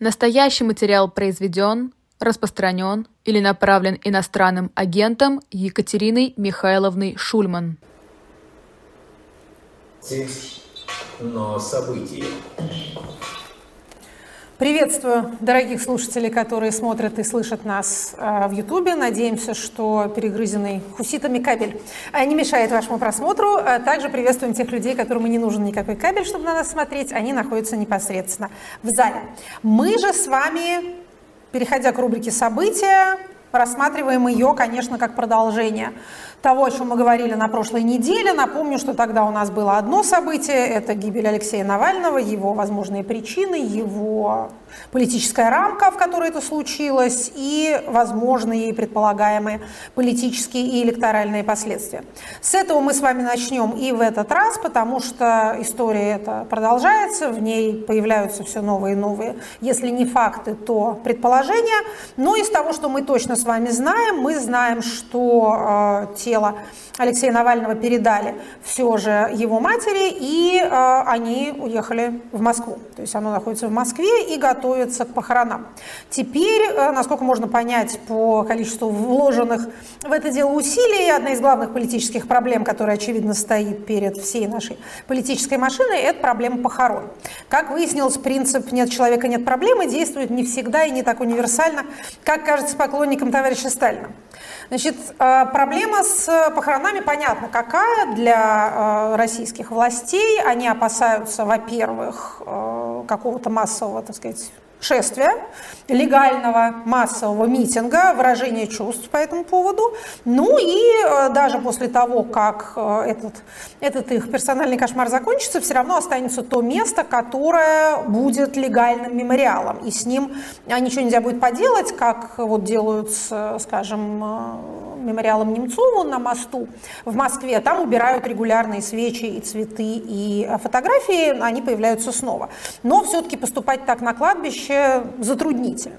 Настоящий материал произведен, распространен или направлен иностранным агентом Екатериной Михайловной Шульман. Но события. Приветствую дорогих слушателей, которые смотрят и слышат нас э, в Ютубе. Надеемся, что перегрызенный хуситами кабель э, не мешает вашему просмотру. Э, также приветствуем тех людей, которым не нужен никакой кабель, чтобы на нас смотреть. Они находятся непосредственно в зале. Мы же с вами, переходя к рубрике «События», рассматриваем ее, конечно, как продолжение того, о чем мы говорили на прошлой неделе. Напомню, что тогда у нас было одно событие, это гибель Алексея Навального, его возможные причины, его политическая рамка, в которой это случилось, и возможные и предполагаемые политические и электоральные последствия. С этого мы с вами начнем и в этот раз, потому что история эта продолжается, в ней появляются все новые и новые, если не факты, то предположения. Но из того, что мы точно с вами знаем, мы знаем, что э, тело Алексея Навального передали все же его матери, и э, они уехали в Москву. То есть оно находится в Москве и готовится к похоронам. Теперь, э, насколько можно понять по количеству вложенных в это дело усилий, одна из главных политических проблем, которая, очевидно, стоит перед всей нашей политической машиной, это проблема похорон. Как выяснилось, принцип «нет человека, нет проблемы» действует не всегда и не так универсально, как кажется поклонникам товарища Сталина. Значит, э, проблема с похоронами понятна какая для э, российских властей. Они опасаются, во-первых, э, какого-то массового, так сказать, шествия, легального массового митинга, выражения чувств по этому поводу. Ну и э, даже после того, как э, этот, этот их персональный кошмар закончится, все равно останется то место, которое будет легальным мемориалом. И с ним а, ничего нельзя будет поделать, как вот делают, с, скажем, э, мемориалом Немцову на мосту в Москве. Там убирают регулярные свечи и цветы и фотографии, они появляются снова. Но все-таки поступать так на кладбище затруднительно.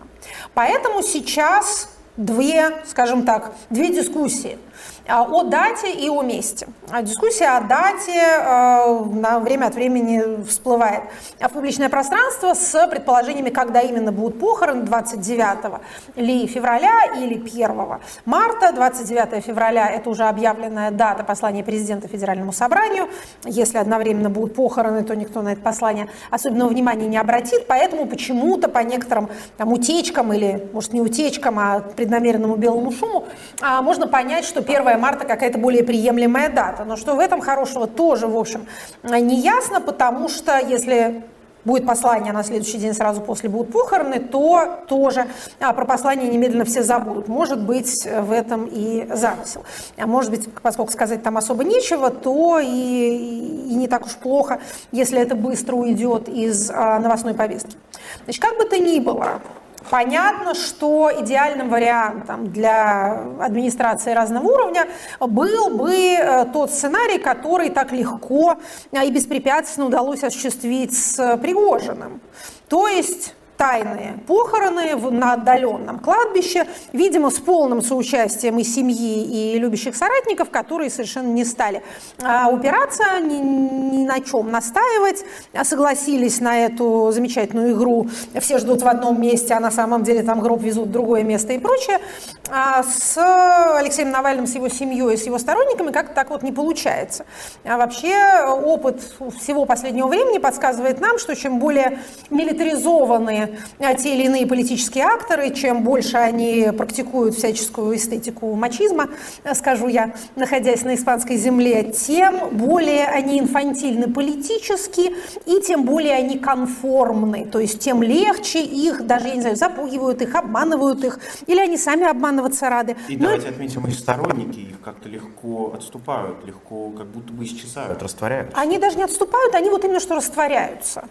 Поэтому сейчас две, скажем так, две дискуссии – а, о дате и о месте. А дискуссия о дате э, на время от времени всплывает в публичное пространство с предположениями, когда именно будут похороны, 29 ли февраля или 1 марта. 29 февраля – это уже объявленная дата послания президента Федеральному собранию. Если одновременно будут похороны, то никто на это послание особенного внимания не обратит, поэтому почему-то по некоторым там, утечкам или, может, не утечкам, а преднамеренному белому шуму а, можно понять, что 1 марта какая-то более приемлемая дата. Но что в этом хорошего тоже, в общем, не ясно, потому что если будет послание на следующий день сразу после будут похороны, то тоже а, про послание немедленно все забудут. Может быть, в этом и замысел. А может быть, поскольку сказать там особо нечего, то и, и не так уж плохо, если это быстро уйдет из а, новостной повестки. Значит, как бы то ни было, Понятно, что идеальным вариантом для администрации разного уровня был бы э, тот сценарий, который так легко и беспрепятственно удалось осуществить с Пригожиным. То есть тайные похороны на отдаленном кладбище, видимо, с полным соучастием и семьи, и любящих соратников, которые совершенно не стали а, упираться, ни, ни на чем настаивать, а согласились на эту замечательную игру «все ждут в одном месте, а на самом деле там гроб везут в другое место» и прочее. А с Алексеем Навальным, с его семьей, с его сторонниками как-то так вот не получается. А вообще опыт всего последнего времени подсказывает нам, что чем более милитаризованные те или иные политические акторы, чем больше они практикуют всяческую эстетику мачизма, скажу я, находясь на испанской земле, тем более они инфантильны политически и тем более они конформны, то есть тем легче их, даже, я не знаю, запугивают их, обманывают их, или они сами обманываться рады. И Но давайте это... отметим, их сторонники их как-то легко отступают, легко как будто бы исчезают, растворяются. Они даже не отступают, они вот именно что растворяются.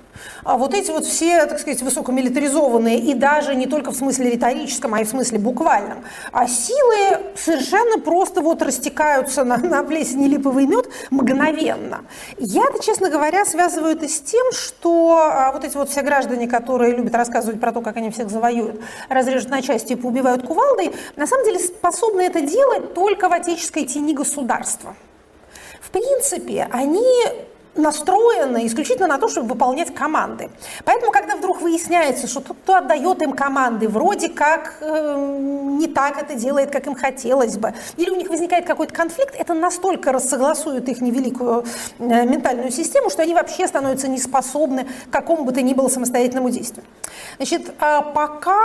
А вот эти вот все, так сказать, высокомилитарные милитаризованные, и даже не только в смысле риторическом, а и в смысле буквальном. А силы совершенно просто вот растекаются на, на плесень липовый мед мгновенно. Я-то, честно говоря, связываю это с тем, что а, вот эти вот все граждане, которые любят рассказывать про то, как они всех завоюют, разрежут на части и поубивают кувалдой, на самом деле способны это делать только в отеческой тени государства. В принципе, они настроены исключительно на то, чтобы выполнять команды. Поэтому, когда вдруг выясняется, что тот, кто отдает им команды, вроде как э, не так это делает, как им хотелось бы, или у них возникает какой-то конфликт, это настолько рассогласует их невеликую э, ментальную систему, что они вообще становятся неспособны к какому бы то ни было самостоятельному действию. Значит, э, пока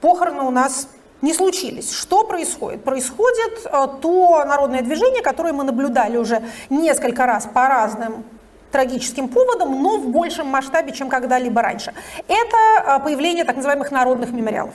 похороны у нас не случились. Что происходит? Происходит э, то народное движение, которое мы наблюдали уже несколько раз по разным трагическим поводом, но в большем масштабе, чем когда-либо раньше. Это э, появление так называемых народных мемориалов.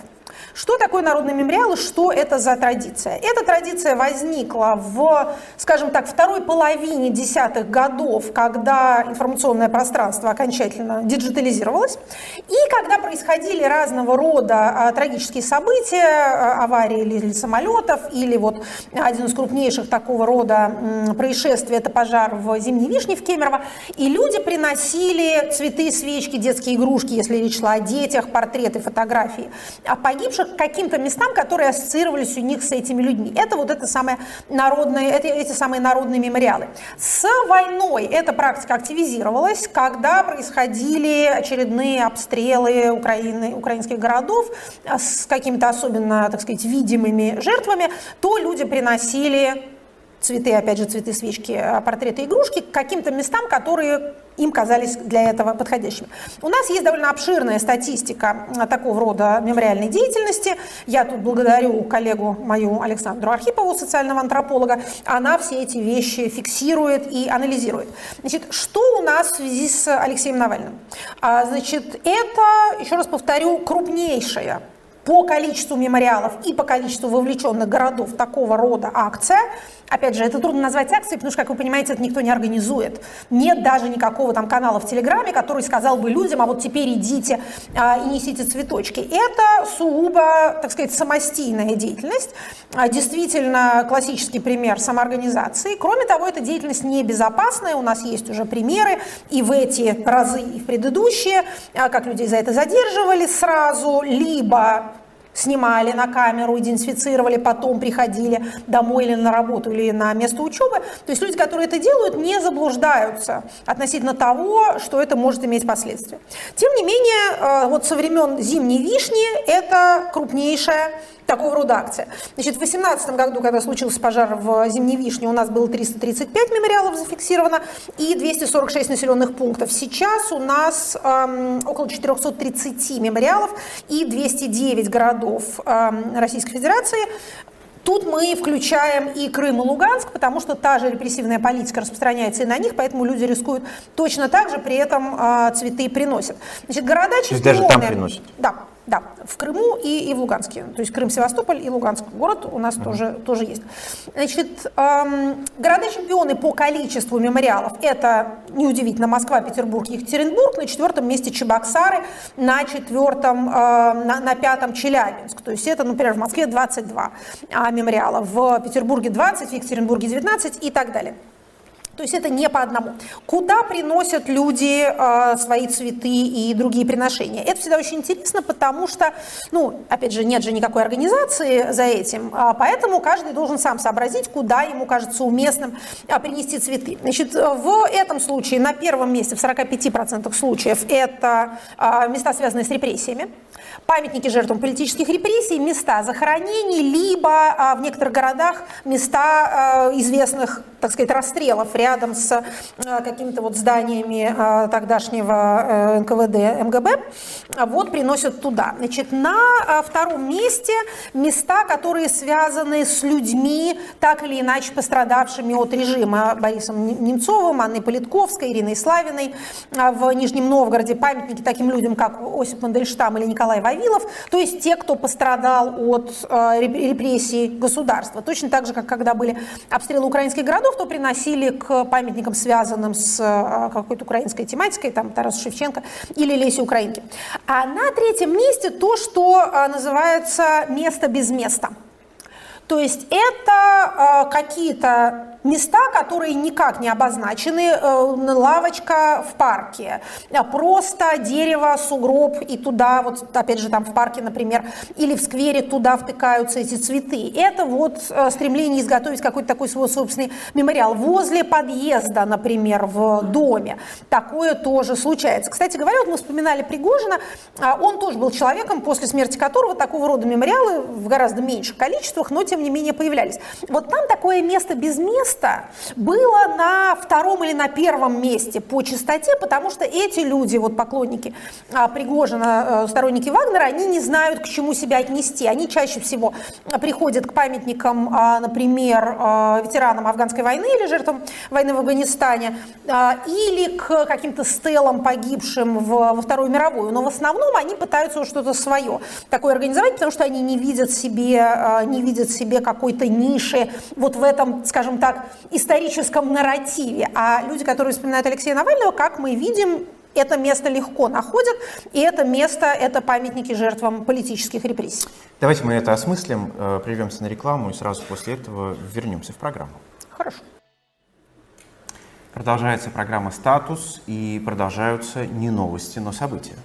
Что такое народный мемориал и что это за традиция? Эта традиция возникла в, скажем так, второй половине десятых годов, когда информационное пространство окончательно диджитализировалось, и когда происходили разного рода а, трагические события, а, аварии или самолетов, или вот один из крупнейших такого рода происшествий – это пожар в Зимней Вишне в Кемерово, и люди приносили цветы, свечки, детские игрушки, если речь шла о детях, портреты, фотографии о погибших, к каким-то местам, которые ассоциировались у них с этими людьми. Это вот это самое народное, это, эти самые народные мемориалы. С войной эта практика активизировалась, когда происходили очередные обстрелы Украины, украинских городов с какими-то особенно, так сказать, видимыми жертвами, то люди приносили цветы, опять же, цветы, свечки, а, портреты, игрушки к каким-то местам, которые им казались для этого подходящими. У нас есть довольно обширная статистика а, такого рода мемориальной деятельности. Я тут благодарю коллегу мою Александру Архипову, социального антрополога. Она все эти вещи фиксирует и анализирует. Значит, что у нас в связи с Алексеем Навальным? А, значит, это, еще раз повторю, крупнейшая по количеству мемориалов и по количеству вовлеченных городов такого рода акция. Опять же, это трудно назвать акцией, потому что, как вы понимаете, это никто не организует. Нет даже никакого там канала в Телеграме, который сказал бы людям, а вот теперь идите а, и несите цветочки. Это сугубо, так сказать, самостийная деятельность. А, действительно, классический пример самоорганизации. Кроме того, эта деятельность небезопасная. У нас есть уже примеры и в эти разы, и в предыдущие, а, как людей за это задерживали сразу, либо снимали на камеру, идентифицировали, потом приходили домой или на работу, или на место учебы. То есть люди, которые это делают, не заблуждаются относительно того, что это может иметь последствия. Тем не менее, э, вот со времен зимней вишни это крупнейшая такого рода акция. Значит, в 2018 году, когда случился пожар в Зимней Вишне, у нас было 335 мемориалов зафиксировано и 246 населенных пунктов. Сейчас у нас эм, около 430 мемориалов и 209 городов эм, Российской Федерации. Тут мы включаем и Крым, и Луганск, потому что та же репрессивная политика распространяется и на них, поэтому люди рискуют точно так же, при этом э, цветы приносят. Значит, города чемпионы... То есть даже там приносят? Да, да, в Крыму и, и в Луганске. То есть Крым, Севастополь и Луганск город у нас mm-hmm. тоже, тоже есть. Значит, эм, города-чемпионы по количеству мемориалов – это, неудивительно, Москва, Петербург, Екатеринбург, на четвертом месте Чебоксары, на четвертом, э, на, на пятом Челябинск. То есть это, например, в Москве 22 а, мемориала, в Петербурге 20, в Екатеринбурге 19 и так далее. То есть это не по одному. Куда приносят люди э, свои цветы и другие приношения? Это всегда очень интересно, потому что, ну, опять же, нет же никакой организации за этим, а поэтому каждый должен сам сообразить, куда ему кажется уместным а, принести цветы. Значит, в этом случае на первом месте, в 45% случаев, это а, места, связанные с репрессиями памятники жертвам политических репрессий, места захоронений, либо а, в некоторых городах места а, известных, так сказать, расстрелов рядом с а, какими-то вот зданиями а, тогдашнего а, НКВД МГБ, а вот приносят туда. Значит, на втором месте места, которые связаны с людьми, так или иначе пострадавшими от режима Борисом Немцовым, Анной Политковской, Ириной Славиной. В Нижнем Новгороде памятники таким людям, как Осип Мандельштам или Николай Вавилов, то есть те, кто пострадал от э, репрессий государства. Точно так же, как когда были обстрелы украинских городов, то приносили к памятникам, связанным с э, какой-то украинской тематикой, там Тарас Шевченко или Леси Украинки. А на третьем месте то, что э, называется место без места. То есть это какие-то места, которые никак не обозначены, э, лавочка в парке, просто дерево, сугроб и туда, вот опять же там в парке, например, или в сквере туда втыкаются эти цветы. Это вот э, стремление изготовить какой-то такой свой собственный мемориал. Возле подъезда, например, в доме. Такое тоже случается. Кстати говоря, вот мы вспоминали Пригожина, а он тоже был человеком, после смерти которого такого рода мемориалы в гораздо меньших количествах, но тем не менее появлялись. Вот там такое место без места было на втором или на первом месте по частоте, потому что эти люди, вот поклонники а, Пригожина, э, сторонники Вагнера, они не знают, к чему себя отнести. Они чаще всего приходят к памятникам, а, например, а, ветеранам афганской войны или жертвам войны в Афганистане, или к каким-то стелам погибшим в, во Вторую мировую. Но в основном они пытаются что-то свое такое организовать, потому что они не видят себе, не видят себе какой-то ниши вот в этом, скажем так, историческом нарративе. А люди, которые вспоминают Алексея Навального, как мы видим, это место легко находят, и это место – это памятники жертвам политических репрессий. Давайте мы это осмыслим, э, прервемся на рекламу и сразу после этого вернемся в программу. Хорошо. Продолжается программа «Статус» и продолжаются не новости, но события.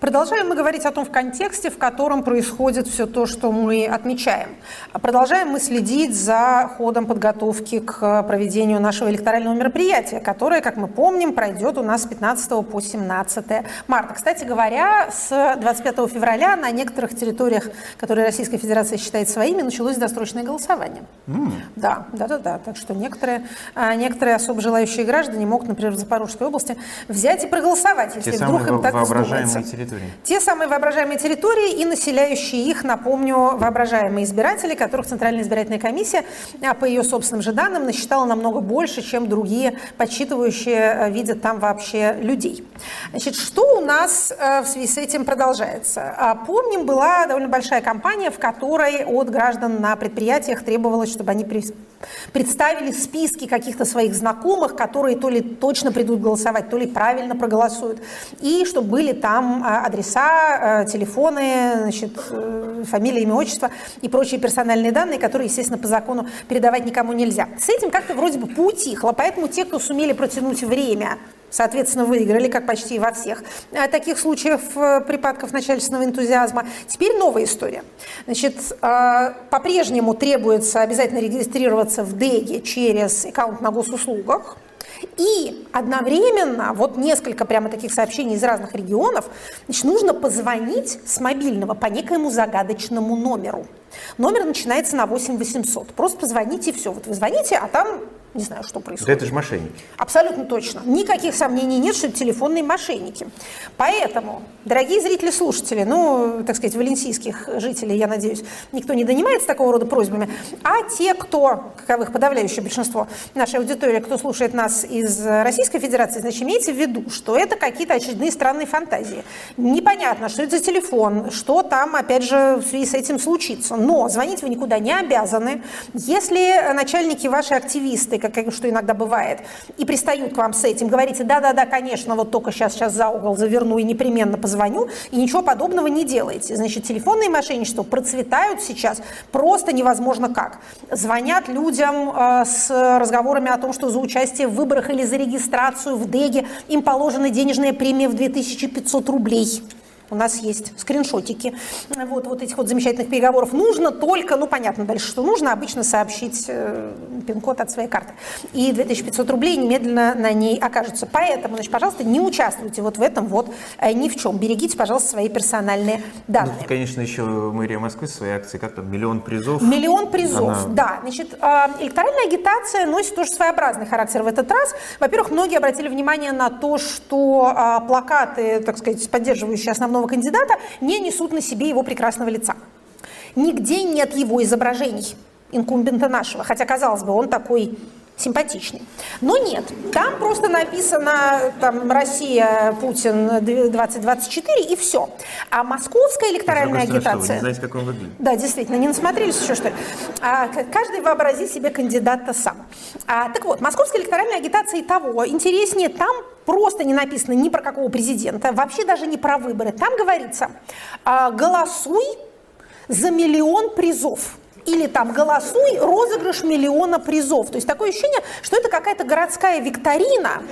Продолжаем мы говорить о том в контексте, в котором происходит все то, что мы отмечаем. Продолжаем мы следить за ходом подготовки к проведению нашего электорального мероприятия, которое, как мы помним, пройдет у нас с 15 по 17 марта. Кстати говоря, с 25 февраля на некоторых территориях, которые Российская Федерация считает своими, началось досрочное голосование. Mm. Да, да, да, да. Так что некоторые, а, некоторые особо желающие граждане могут, например, в Запорожской области взять и проголосовать, если Те вдруг им так территории. Те самые воображаемые территории и населяющие их, напомню, воображаемые избиратели, которых Центральная избирательная комиссия, а, по ее собственным же данным, насчитала намного больше, чем другие подсчитывающие э, видят там вообще людей. Значит, что у нас э, в связи с этим продолжается? А, помним, была довольно большая кампания, в которой от граждан на предприятиях требовалось, чтобы они представили списки каких-то своих знакомых, которые то ли точно придут голосовать, то ли правильно проголосуют, и чтобы были там а, адреса, э, телефоны, значит, э, фамилия, имя, отчество и прочие персональные данные, которые, естественно, по закону передавать никому нельзя. С этим как-то вроде бы поутихло, поэтому те, кто сумели протянуть время соответственно, выиграли, как почти во всех э, таких случаях припадков начальственного энтузиазма. Теперь новая история. Значит, по-прежнему требуется обязательно регистрироваться в ДЭГе через аккаунт на госуслугах. И одновременно, вот несколько прямо таких сообщений из разных регионов, значит, нужно позвонить с мобильного по некоему загадочному номеру. Номер начинается на 8 800. Просто позвоните и все. Вот вы звоните, а там не знаю, что происходит. Да это же мошенники. Абсолютно точно. Никаких сомнений нет, что это телефонные мошенники. Поэтому, дорогие зрители-слушатели, ну, так сказать, валенсийских жителей, я надеюсь, никто не донимается такого рода просьбами, а те, кто, каковых подавляющее большинство нашей аудитории, кто слушает нас из Российской Федерации, значит, имейте в виду, что это какие-то очередные странные фантазии. Непонятно, что это за телефон, что там, опять же, в связи с этим случится. Но звонить вы никуда не обязаны. Если начальники ваши активисты, как что иногда бывает, и пристают к вам с этим, говорите, да-да-да, конечно, вот только сейчас, сейчас за угол заверну и непременно позвоню, и ничего подобного не делаете. Значит, телефонные мошенничества процветают сейчас просто невозможно как. Звонят людям э, с разговорами о том, что за участие в выборах или за регистрацию в ДЭГе им положена денежная премия в 2500 рублей. У нас есть скриншотики вот, вот этих вот замечательных переговоров. Нужно только, ну понятно дальше, что нужно, обычно сообщить э, пин-код от своей карты. И 2500 рублей немедленно на ней окажутся. Поэтому, значит, пожалуйста, не участвуйте вот в этом вот э, ни в чем. Берегите, пожалуйста, свои персональные данные. Ну, конечно, еще мэрия Москвы своей акции, как там, миллион призов. Миллион призов, Она... да. Значит, э, электоральная агитация носит тоже своеобразный характер в этот раз. Во-первых, многие обратили внимание на то, что э, плакаты, так сказать, поддерживающие основного основного кандидата не несут на себе его прекрасного лица. Нигде нет его изображений инкумбента нашего, хотя, казалось бы, он такой симпатичный. Но нет, там просто написано там, «Россия, Путин 2024» и все. А московская электоральная агитация... Что, вы не знаете, как он выглядит? Да, действительно, не насмотрелись еще, что ли? А, каждый вообразит себе кандидата сам. А, так вот, московская электоральная агитация и того интереснее, там просто не написано ни про какого президента, вообще даже не про выборы. Там говорится, а, голосуй за миллион призов. Или там «Голосуй, розыгрыш миллиона призов». То есть такое ощущение, что это какая-то городская викторина,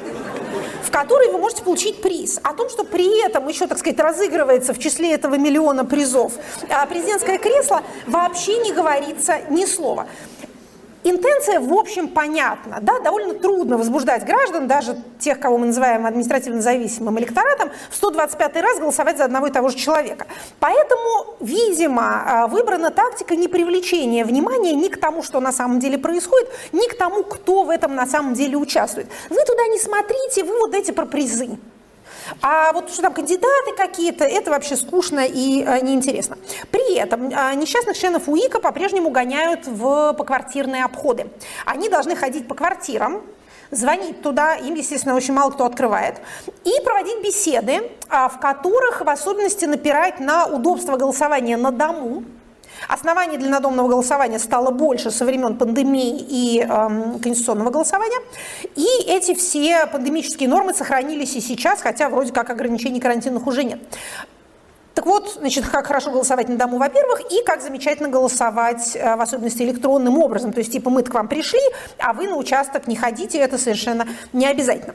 в которой вы можете получить приз. О том, что при этом еще, так сказать, разыгрывается в числе этого миллиона призов а президентское кресло, вообще не говорится ни слова. Интенция, в общем, понятна. Да? Довольно трудно возбуждать граждан, даже тех, кого мы называем административно зависимым электоратом, в 125 раз голосовать за одного и того же человека. Поэтому, видимо, а, выбрана тактика не привлечения внимания ни к тому, что на самом деле происходит, ни к тому, кто в этом на самом деле участвует. Вы туда не смотрите, вы вот эти про призы. А вот что там кандидаты какие-то, это вообще скучно и э, неинтересно. При этом э, несчастных членов УИКа по-прежнему гоняют в поквартирные обходы. Они должны ходить по квартирам, звонить туда, им, естественно, очень мало кто открывает, и проводить беседы, а, в которых в особенности напирать на удобство голосования на дому, Оснований для надомного голосования стало больше со времен пандемии и э, конституционного голосования. И эти все пандемические нормы сохранились и сейчас, хотя вроде как ограничений карантинных уже нет. Так вот, значит, как хорошо голосовать на дому, во-первых, и как замечательно голосовать, э, в особенности электронным образом. То есть, типа, мы к вам пришли, а вы на участок не ходите, это совершенно не обязательно.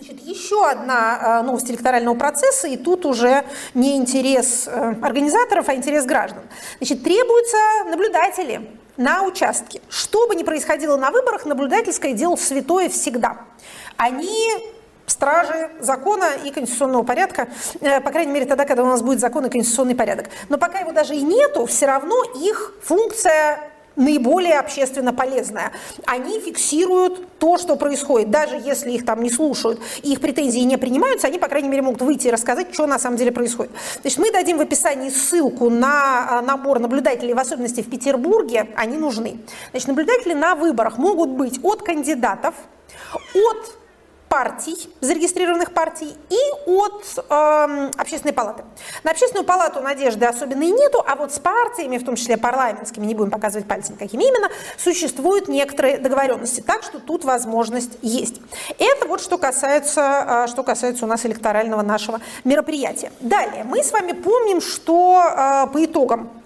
Значит, еще одна э, новость электорального процесса, и тут уже не интерес э, организаторов, а интерес граждан. Значит, требуются наблюдатели на участке. Что бы ни происходило на выборах, наблюдательское дело святое всегда. Они стражи закона и конституционного порядка, э, по крайней мере тогда, когда у нас будет закон и конституционный порядок. Но пока его даже и нету, все равно их функция наиболее общественно полезная. Они фиксируют то, что происходит. Даже если их там не слушают, их претензии не принимаются, они, по крайней мере, могут выйти и рассказать, что на самом деле происходит. Значит, мы дадим в описании ссылку на а, набор наблюдателей, в особенности в Петербурге, они нужны. Значит, наблюдатели на выборах могут быть от кандидатов, от партий, зарегистрированных партий, и от э, общественной палаты. На общественную палату надежды особенно и нету, а вот с партиями, в том числе парламентскими, не будем показывать пальцем, какими именно, существуют некоторые договоренности. Так что тут возможность есть. Это вот что касается, э, что касается у нас электорального нашего мероприятия. Далее, мы с вами помним, что э, по итогам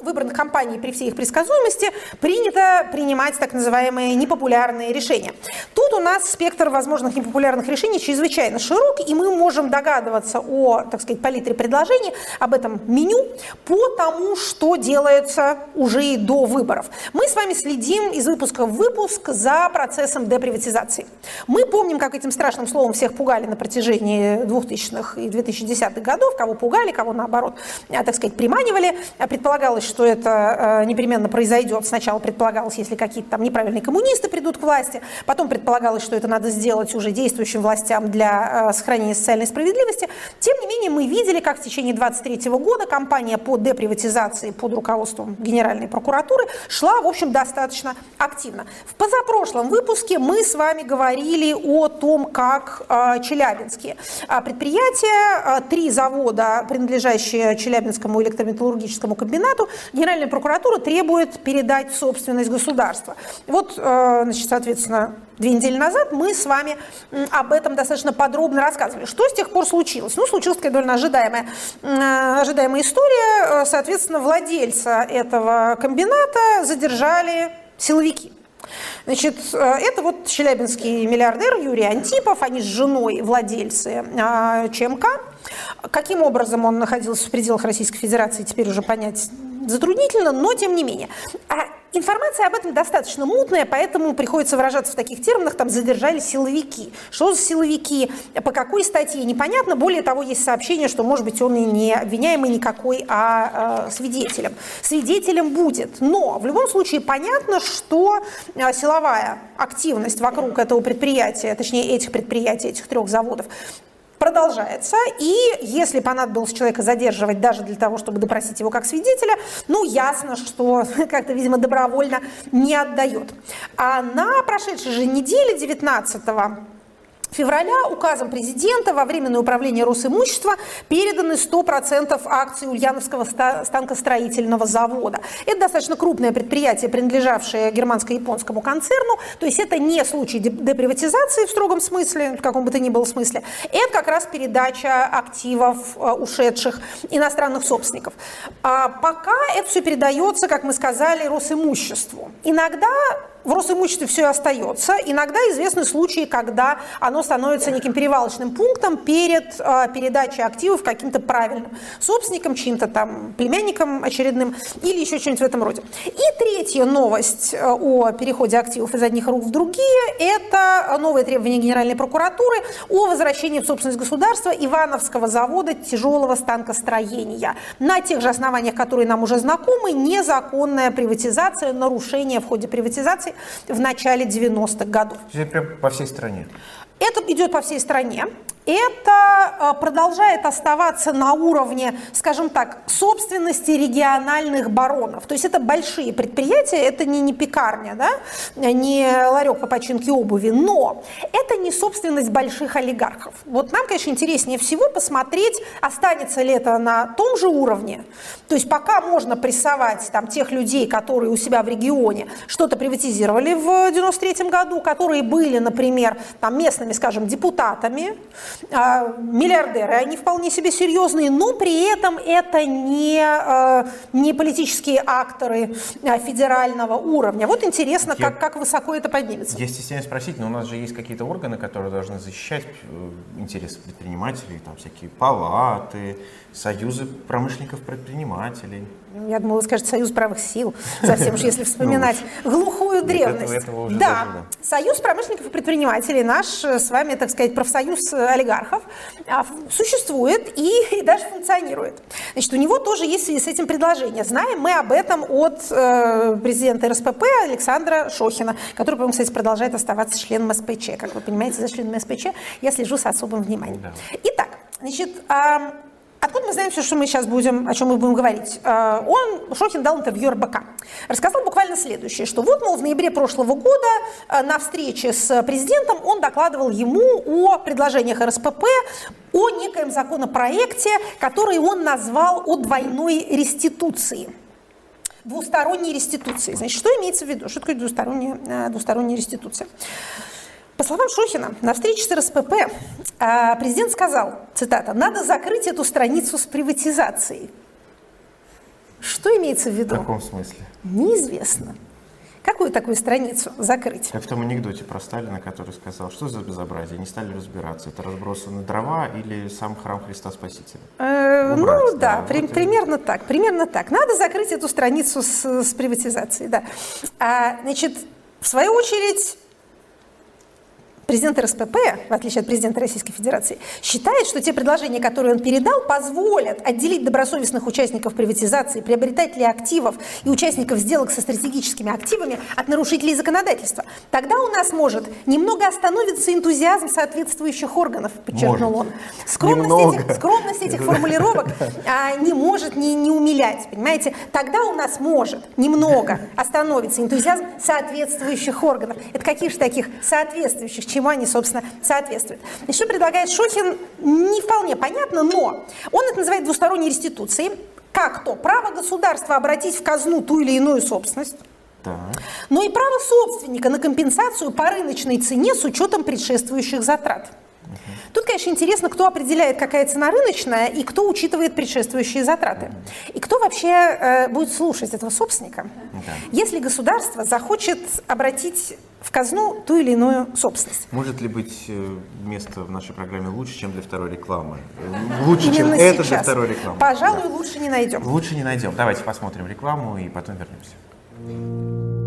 выбранных компаний при всей их предсказуемости принято принимать так называемые непопулярные решения. Тут у нас спектр возможных непопулярных решений чрезвычайно широк, и мы можем догадываться о, так сказать, палитре предложений, об этом меню, по тому, что делается уже и до выборов. Мы с вами следим из выпуска в выпуск за процессом деприватизации. Мы помним, как этим страшным словом всех пугали на протяжении 2000-х и 2010-х годов, кого пугали, кого наоборот, так сказать, приманивали. Предполагалось, что это э, непременно произойдет. Сначала предполагалось, если какие-то там неправильные коммунисты придут к власти, потом предполагалось, что это надо сделать уже действующим властям для э, сохранения социальной справедливости. Тем не менее, мы видели, как в течение 23 года кампания по деприватизации под руководством Генеральной прокуратуры шла, в общем, достаточно активно. В позапрошлом выпуске мы с вами говорили о том, как э, челябинские предприятия, три завода, принадлежащие Челябинскому электрометаллургическому комбинату, Генеральная прокуратура требует передать собственность государства. Вот, э, значит, соответственно, две недели назад мы с вами об этом достаточно подробно рассказывали. Что с тех пор случилось? Ну, случилась такая довольно ожидаемая, ожидаемая история. Э, соответственно, владельца этого комбината задержали силовики. Значит, э, это вот челябинский миллиардер Юрий Антипов, они с женой владельцы ЧМК. Каким образом он находился в пределах Российской Федерации, теперь уже понять затруднительно, но тем не менее. А информация об этом достаточно мутная, поэтому приходится выражаться в таких терминах, там задержали силовики. Что за силовики, по какой статье, непонятно. Более того, есть сообщение, что, может быть, он и не обвиняемый никакой, а э, свидетелем. Свидетелем будет. Но в любом случае понятно, что э, силовая активность вокруг этого предприятия, точнее этих предприятий, этих трех заводов, продолжается, и если понадобилось человека задерживать даже для того, чтобы допросить его как свидетеля, ну, ясно, что как-то, видимо, добровольно не отдает. А на прошедшей же неделе, 19 февраля указом президента во временное управление Росимущества переданы 100% акций Ульяновского станкостроительного завода. Это достаточно крупное предприятие, принадлежавшее германско-японскому концерну, то есть это не случай деприватизации в строгом смысле, в каком бы то ни было смысле, это как раз передача активов э, ушедших иностранных собственников. А пока это все передается, как мы сказали, Росимуществу. Иногда в Росимуществе все и остается. Иногда известны случаи, когда оно становится неким перевалочным пунктом перед э, передачей активов каким-то правильным собственникам, чьим-то там племянникам очередным или еще что-нибудь в этом роде. И третья новость э, о переходе активов из одних рук в другие – это новые требования Генеральной прокуратуры о возвращении в собственность государства Ивановского завода тяжелого станкостроения. На тех же основаниях, которые нам уже знакомы, незаконная приватизация, нарушение в ходе приватизации в начале 90-х годов. Прям по всей стране? Это идет по всей стране это э, продолжает оставаться на уровне, скажем так, собственности региональных баронов. То есть это большие предприятия, это не, не пекарня, да? не ларек по починке обуви, но это не собственность больших олигархов. Вот нам, конечно, интереснее всего посмотреть, останется ли это на том же уровне. То есть пока можно прессовать там, тех людей, которые у себя в регионе что-то приватизировали в 93 году, которые были, например, там, местными, скажем, депутатами, а, миллиардеры, они вполне себе серьезные, но при этом это не, а, не политические акторы а, федерального уровня. Вот интересно, Я... как, как высоко это поднимется. Я стесняюсь спросить, но у нас же есть какие-то органы, которые должны защищать э, интересы предпринимателей, там всякие палаты, союзы промышленников-предпринимателей. Я думала, вы скажете Союз правых сил, совсем уж если вспоминать ну, глухую древность. Да, Союз промышленников и предпринимателей, наш э, с вами, так сказать, профсоюз олигархов, а, существует и, и даже функционирует. Значит, у него тоже есть в связи с этим предложение. Знаем мы об этом от э, президента РСПП Александра Шохина, который, по-моему, кстати, продолжает оставаться членом СПЧ. Как вы понимаете, за членом СПЧ я слежу с особым вниманием. Итак, значит, э, Откуда мы знаем все, что мы сейчас будем, о чем мы будем говорить? Э, он, Шохин, дал интервью РБК. Рассказал буквально следующее, что вот, мол, в ноябре прошлого года э, на встрече с президентом он докладывал ему о предложениях РСПП, о некоем законопроекте, который он назвал о двойной реституции двусторонней реституции. Значит, что имеется в виду? Что такое двусторонняя, э, двусторонняя реституция? По словам Шохина, на встрече с РСПП а, президент сказал, цитата, «надо закрыть эту страницу с приватизацией». Что имеется в виду? В каком смысле? Неизвестно. Какую такую страницу закрыть? Как в том анекдоте про Сталина, который сказал, что за безобразие, не стали разбираться, это разбросаны дрова или сам храм Христа Спасителя? Э, ну да, при, вот примерно и... так, примерно так. Надо закрыть эту страницу с, с приватизацией, да. А, значит, в свою очередь, Президент РСПП, в отличие от президента Российской Федерации, считает, что те предложения, которые он передал, позволят отделить добросовестных участников приватизации, приобретателей активов и участников сделок со стратегическими активами от нарушителей законодательства. Тогда у нас может немного остановиться энтузиазм соответствующих органов, подчеркнул может. он. Скромность этих, скромность этих формулировок а, не может не, не умилять, понимаете? Тогда у нас может немного остановиться энтузиазм соответствующих органов. Это каких же таких соответствующих? Чему они, собственно, соответствуют. И что предлагает Шохин, не вполне понятно, но он это называет двусторонней реституцией. Как то? Право государства обратить в казну ту или иную собственность, но и право собственника на компенсацию по рыночной цене с учетом предшествующих затрат. Тут, конечно, интересно, кто определяет, какая цена рыночная, и кто учитывает предшествующие затраты. И кто вообще э, будет слушать этого собственника. Да. Если государство захочет обратить в казну ту или иную собственность. Может ли быть э, место в нашей программе лучше, чем для второй рекламы? Лучше, Именно чем сейчас. это для второй рекламы. Пожалуй, да. лучше не найдем. Лучше не найдем. Давайте посмотрим рекламу и потом вернемся.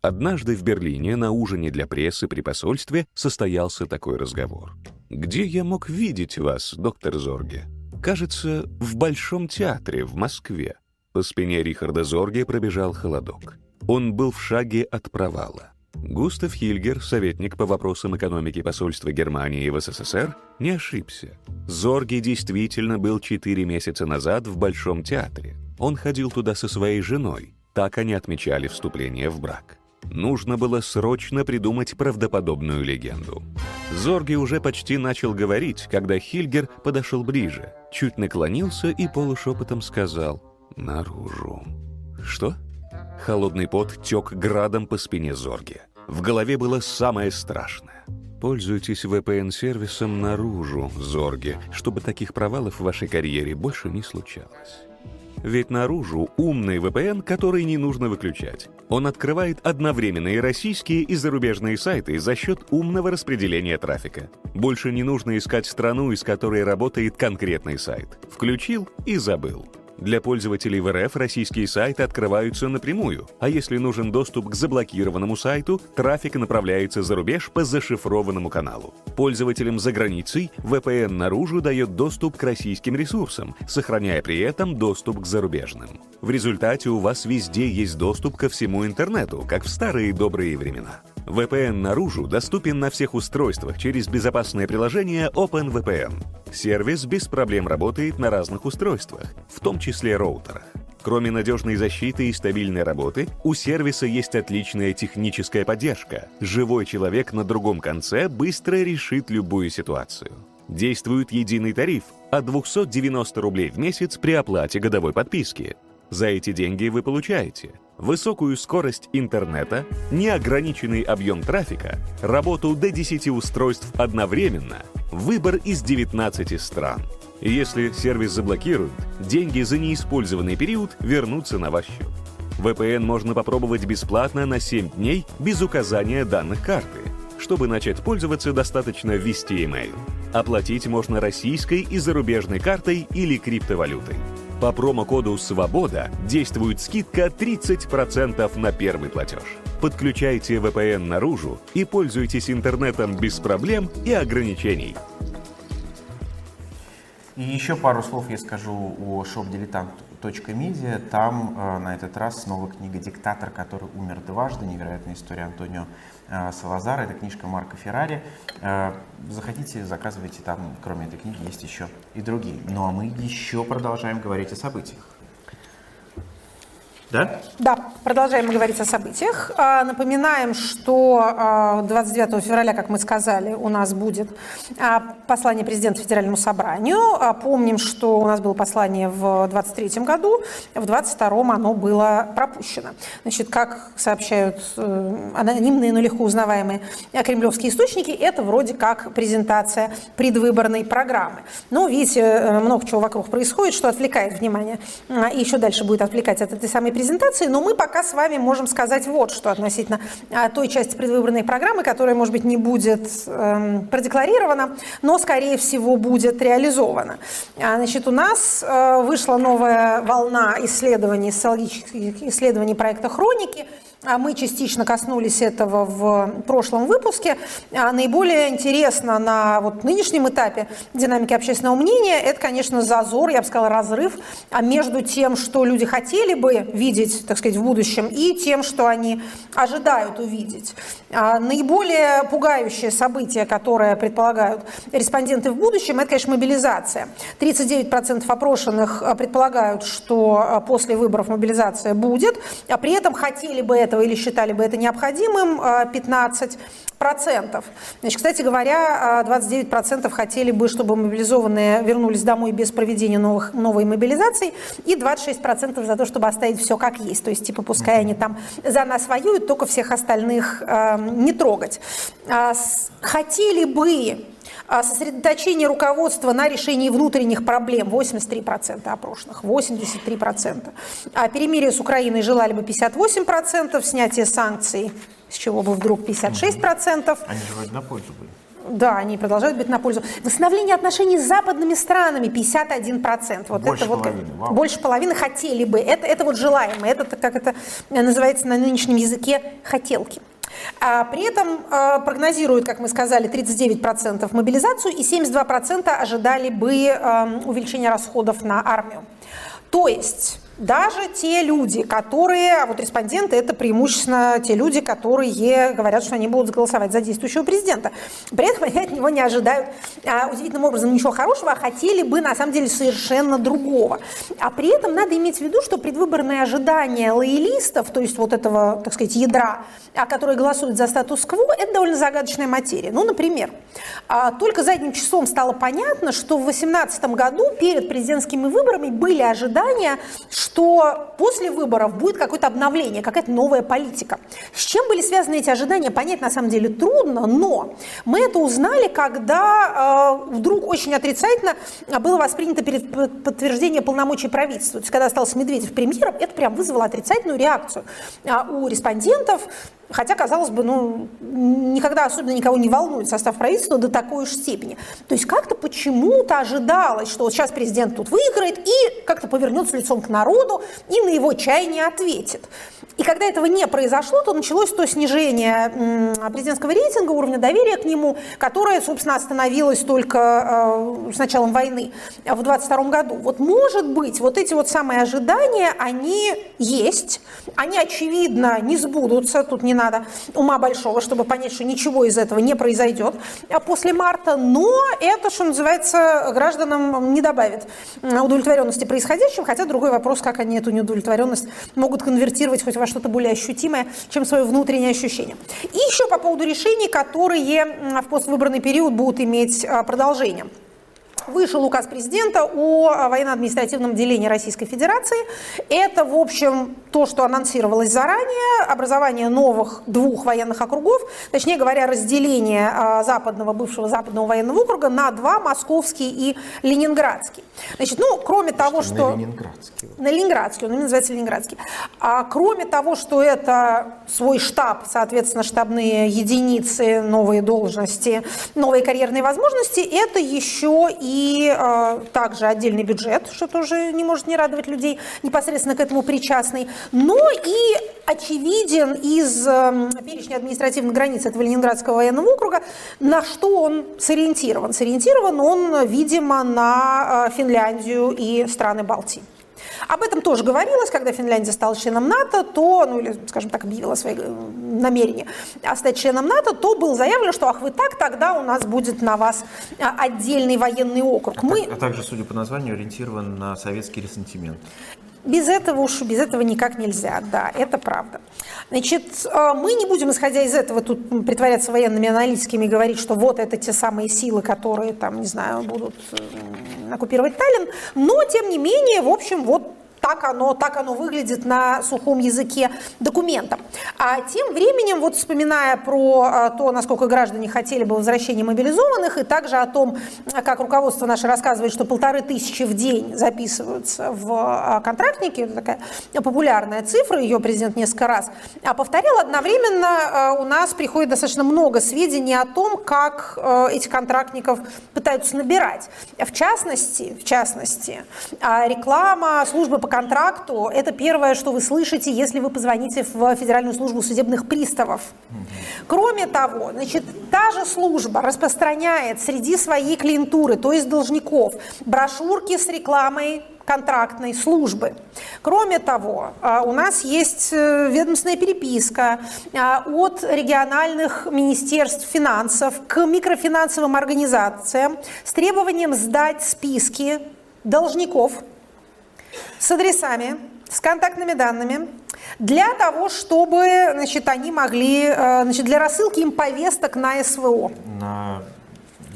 Однажды в Берлине на ужине для прессы при посольстве состоялся такой разговор. «Где я мог видеть вас, доктор Зорге?» «Кажется, в Большом театре в Москве». По спине Рихарда Зорге пробежал холодок. Он был в шаге от провала. Густав Хильгер, советник по вопросам экономики посольства Германии в СССР, не ошибся. Зорге действительно был четыре месяца назад в Большом театре. Он ходил туда со своей женой, Так они отмечали вступление в брак. Нужно было срочно придумать правдоподобную легенду. Зорги уже почти начал говорить, когда Хильгер подошел ближе, чуть наклонился и полушепотом сказал «наружу». «Что?» Холодный пот тек градом по спине Зорги. В голове было самое страшное. Пользуйтесь VPN-сервисом наружу, Зорги, чтобы таких провалов в вашей карьере больше не случалось. Ведь наружу умный VPN, который не нужно выключать. Он открывает одновременно и российские, и зарубежные сайты за счет умного распределения трафика. Больше не нужно искать страну, из которой работает конкретный сайт. Включил и забыл. Для пользователей в РФ российские сайты открываются напрямую, а если нужен доступ к заблокированному сайту, трафик направляется за рубеж по зашифрованному каналу. Пользователям за границей VPN наружу дает доступ к российским ресурсам, сохраняя при этом доступ к зарубежным. В результате у вас везде есть доступ ко всему интернету, как в старые добрые времена. VPN наружу доступен на всех устройствах через безопасное приложение OpenVPN. Сервис без проблем работает на разных устройствах, в том числе роутерах. Кроме надежной защиты и стабильной работы, у сервиса есть отличная техническая поддержка. Живой человек на другом конце быстро решит любую ситуацию. Действует единый тариф от 290 рублей в месяц при оплате годовой подписки. За эти деньги вы получаете высокую скорость интернета, неограниченный объем трафика, работу до 10 устройств одновременно, выбор из 19 стран. Если сервис заблокируют, деньги за неиспользованный период вернутся на ваш счет. VPN можно попробовать бесплатно на 7 дней без указания данных карты. Чтобы начать пользоваться, достаточно ввести email. Оплатить можно российской и зарубежной картой или криптовалютой. По промокоду «Свобода» действует скидка 30% на первый платеж. Подключайте VPN наружу и пользуйтесь интернетом без проблем и ограничений. И еще пару слов я скажу о shopdilettant.media. Там э, на этот раз снова книга «Диктатор, который умер дважды. Невероятная история Антонио Салазара». Это книжка Марка Феррари. Э, заходите, заказывайте. Там, кроме этой книги, есть еще и другие. Ну а мы еще продолжаем говорить о событиях. Да? Да, продолжаем говорить о событиях. А, напоминаем, что 29 а, февраля, как мы сказали, у нас будет а, послание президента Федеральному собранию. Помним, что у нас было послание в 23 году, в 22 оно было пропущено. Значит, как сообщают э, анонимные, но легко узнаваемые кремлевские источники, это вроде как презентация предвыборной программы. Но, видите, э, много чего вокруг происходит, что отвлекает внимание. И еще дальше будет отвлекать от этой самой презентации, но мы пока с вами можем сказать вот что относительно а, той части предвыборной программы, которая, может быть, не будет эм, продекларирована, но, скорее всего, будет реализована. А, значит, у нас э, вышла новая волна исследований, социологических исследований проекта «Хроники», мы частично коснулись этого в прошлом выпуске. А наиболее интересно на вот нынешнем этапе динамики общественного мнения, это, конечно, зазор, я бы сказала, разрыв а между тем, что люди хотели бы видеть, так сказать, в будущем, и тем, что они ожидают увидеть. Наиболее пугающее событие, которое предполагают респонденты в будущем, это, конечно, мобилизация. 39% опрошенных предполагают, что после выборов мобилизация будет, а при этом хотели бы этого или считали бы это необходимым 15%. А, Значит, кстати говоря, 29% а, хотели бы, чтобы мобилизованные вернулись домой без проведения новых, новой мобилизации, и 26% за то, чтобы оставить все как есть. То есть, типа, пускай они там за нас воюют, только всех остальных э, не трогать. Хотели бы а сосредоточение руководства на решении внутренних проблем 83% опрошенных, 83%. А перемирие с Украиной желали бы 58%, снятие санкций, с чего бы вдруг 56%. Они же на пользу были. Да, они продолжают быть на пользу. Восстановление отношений с западными странами 51%. Вот больше это половины. Вот, Вау. больше половины хотели бы. Это, это вот желаемое. Это, как это называется на нынешнем языке, хотелки. А при этом э, прогнозируют, как мы сказали, 39% мобилизацию и 72% ожидали бы э, увеличения расходов на армию. То есть даже те люди, которые, а вот респонденты, это преимущественно те люди, которые говорят, что они будут голосовать за действующего президента. При этом они от него не ожидают а, удивительным образом ничего хорошего, а хотели бы на самом деле совершенно другого. А при этом надо иметь в виду, что предвыборные ожидания лоялистов, то есть вот этого, так сказать, ядра, а, которые голосуют за статус-кво, это довольно загадочная материя. Ну, например, а, только задним числом стало понятно, что в 2018 году перед президентскими выборами были ожидания, что после выборов будет какое-то обновление, какая-то новая политика. С чем были связаны эти ожидания, понять на самом деле трудно, но мы это узнали, когда э, вдруг очень отрицательно было воспринято перед подтверждение полномочий правительства. То есть когда остался Медведев премьером, это прям вызвало отрицательную реакцию а у респондентов, Хотя, казалось бы, ну, никогда особенно никого не волнует состав правительства до такой уж степени. То есть как-то почему-то ожидалось, что вот сейчас президент тут выиграет и как-то повернется лицом к народу и на его чаяние ответит. И когда этого не произошло, то началось то снижение президентского рейтинга, уровня доверия к нему, которое, собственно, остановилось только э, с началом войны в 22 году. Вот может быть, вот эти вот самые ожидания, они есть, они, очевидно, не сбудутся, тут не надо ума большого, чтобы понять, что ничего из этого не произойдет а после марта, но это, что называется, гражданам не добавит удовлетворенности происходящим, хотя другой вопрос, как они эту неудовлетворенность могут конвертировать хоть во что-то более ощутимое, чем свое внутреннее ощущение. И еще по поводу решений, которые в поствыборный период будут иметь а, продолжение вышел указ президента о военно-административном делении Российской Федерации. Это, в общем, то, что анонсировалось заранее, образование новых двух военных округов, точнее говоря, разделение а, западного, бывшего западного военного округа на два, московский и ленинградский. Значит, ну, кроме того, что... На ленинградский. На ленинградский, он называется ленинградский. А кроме того, что это свой штаб, соответственно, штабные единицы, новые должности, новые карьерные возможности, это еще и и э, также отдельный бюджет, что тоже не может не радовать людей, непосредственно к этому причастный, но и очевиден из э, перечня административных границ этого Ленинградского военного округа, на что он сориентирован. Сориентирован он, видимо, на э, Финляндию и страны Балтии. Об этом тоже говорилось, когда Финляндия стала членом НАТО, то, ну или, скажем так, объявила свои э, намерения стать членом НАТО, то было заявлено, что ах вы так, тогда у нас будет на вас а, отдельный военный округ. А, Мы... а также, судя по названию, ориентирован на советский ресентимент. Без этого уж, без этого никак нельзя, да, это правда. Значит, э, мы не будем, исходя из этого, тут притворяться военными аналитиками и говорить, что вот это те самые силы, которые там, не знаю, будут оккупировать Таллин, но, тем не менее, в общем, вот так оно, так оно выглядит на сухом языке документа. А тем временем, вот вспоминая про а, то, насколько граждане хотели бы возвращения мобилизованных, и также о том, как руководство наше рассказывает, что полторы тысячи в день записываются в а, контрактники, это такая популярная цифра, ее президент несколько раз а повторял, одновременно у нас приходит достаточно много сведений о том, как этих контрактников пытаются набирать. В частности, в частности, реклама службы по контракту, это первое, что вы слышите, если вы позвоните в Федеральную службу судебных приставов. Кроме того, значит, та же служба распространяет среди своей клиентуры, то есть должников, брошюрки с рекламой контрактной службы. Кроме того, а, у нас есть э, ведомственная переписка а, от региональных министерств финансов к микрофинансовым организациям с требованием сдать списки должников с адресами, с контактными данными, для того, чтобы значит, они могли, э, значит, для рассылки им повесток на СВО. На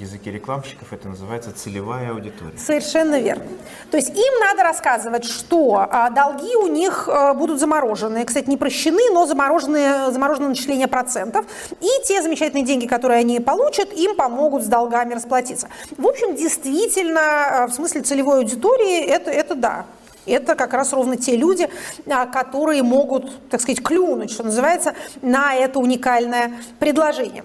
языке рекламщиков это называется целевая аудитория. Совершенно верно. То есть им надо рассказывать, что а, долги у них а, будут заморожены. Кстати, не прощены, но заморожены, заморожено начисление процентов. И те замечательные деньги, которые они получат, им помогут с долгами расплатиться. В общем, действительно, а, в смысле целевой аудитории, это, это да, это как раз ровно те люди, которые могут, так сказать, клюнуть, что называется, на это уникальное предложение.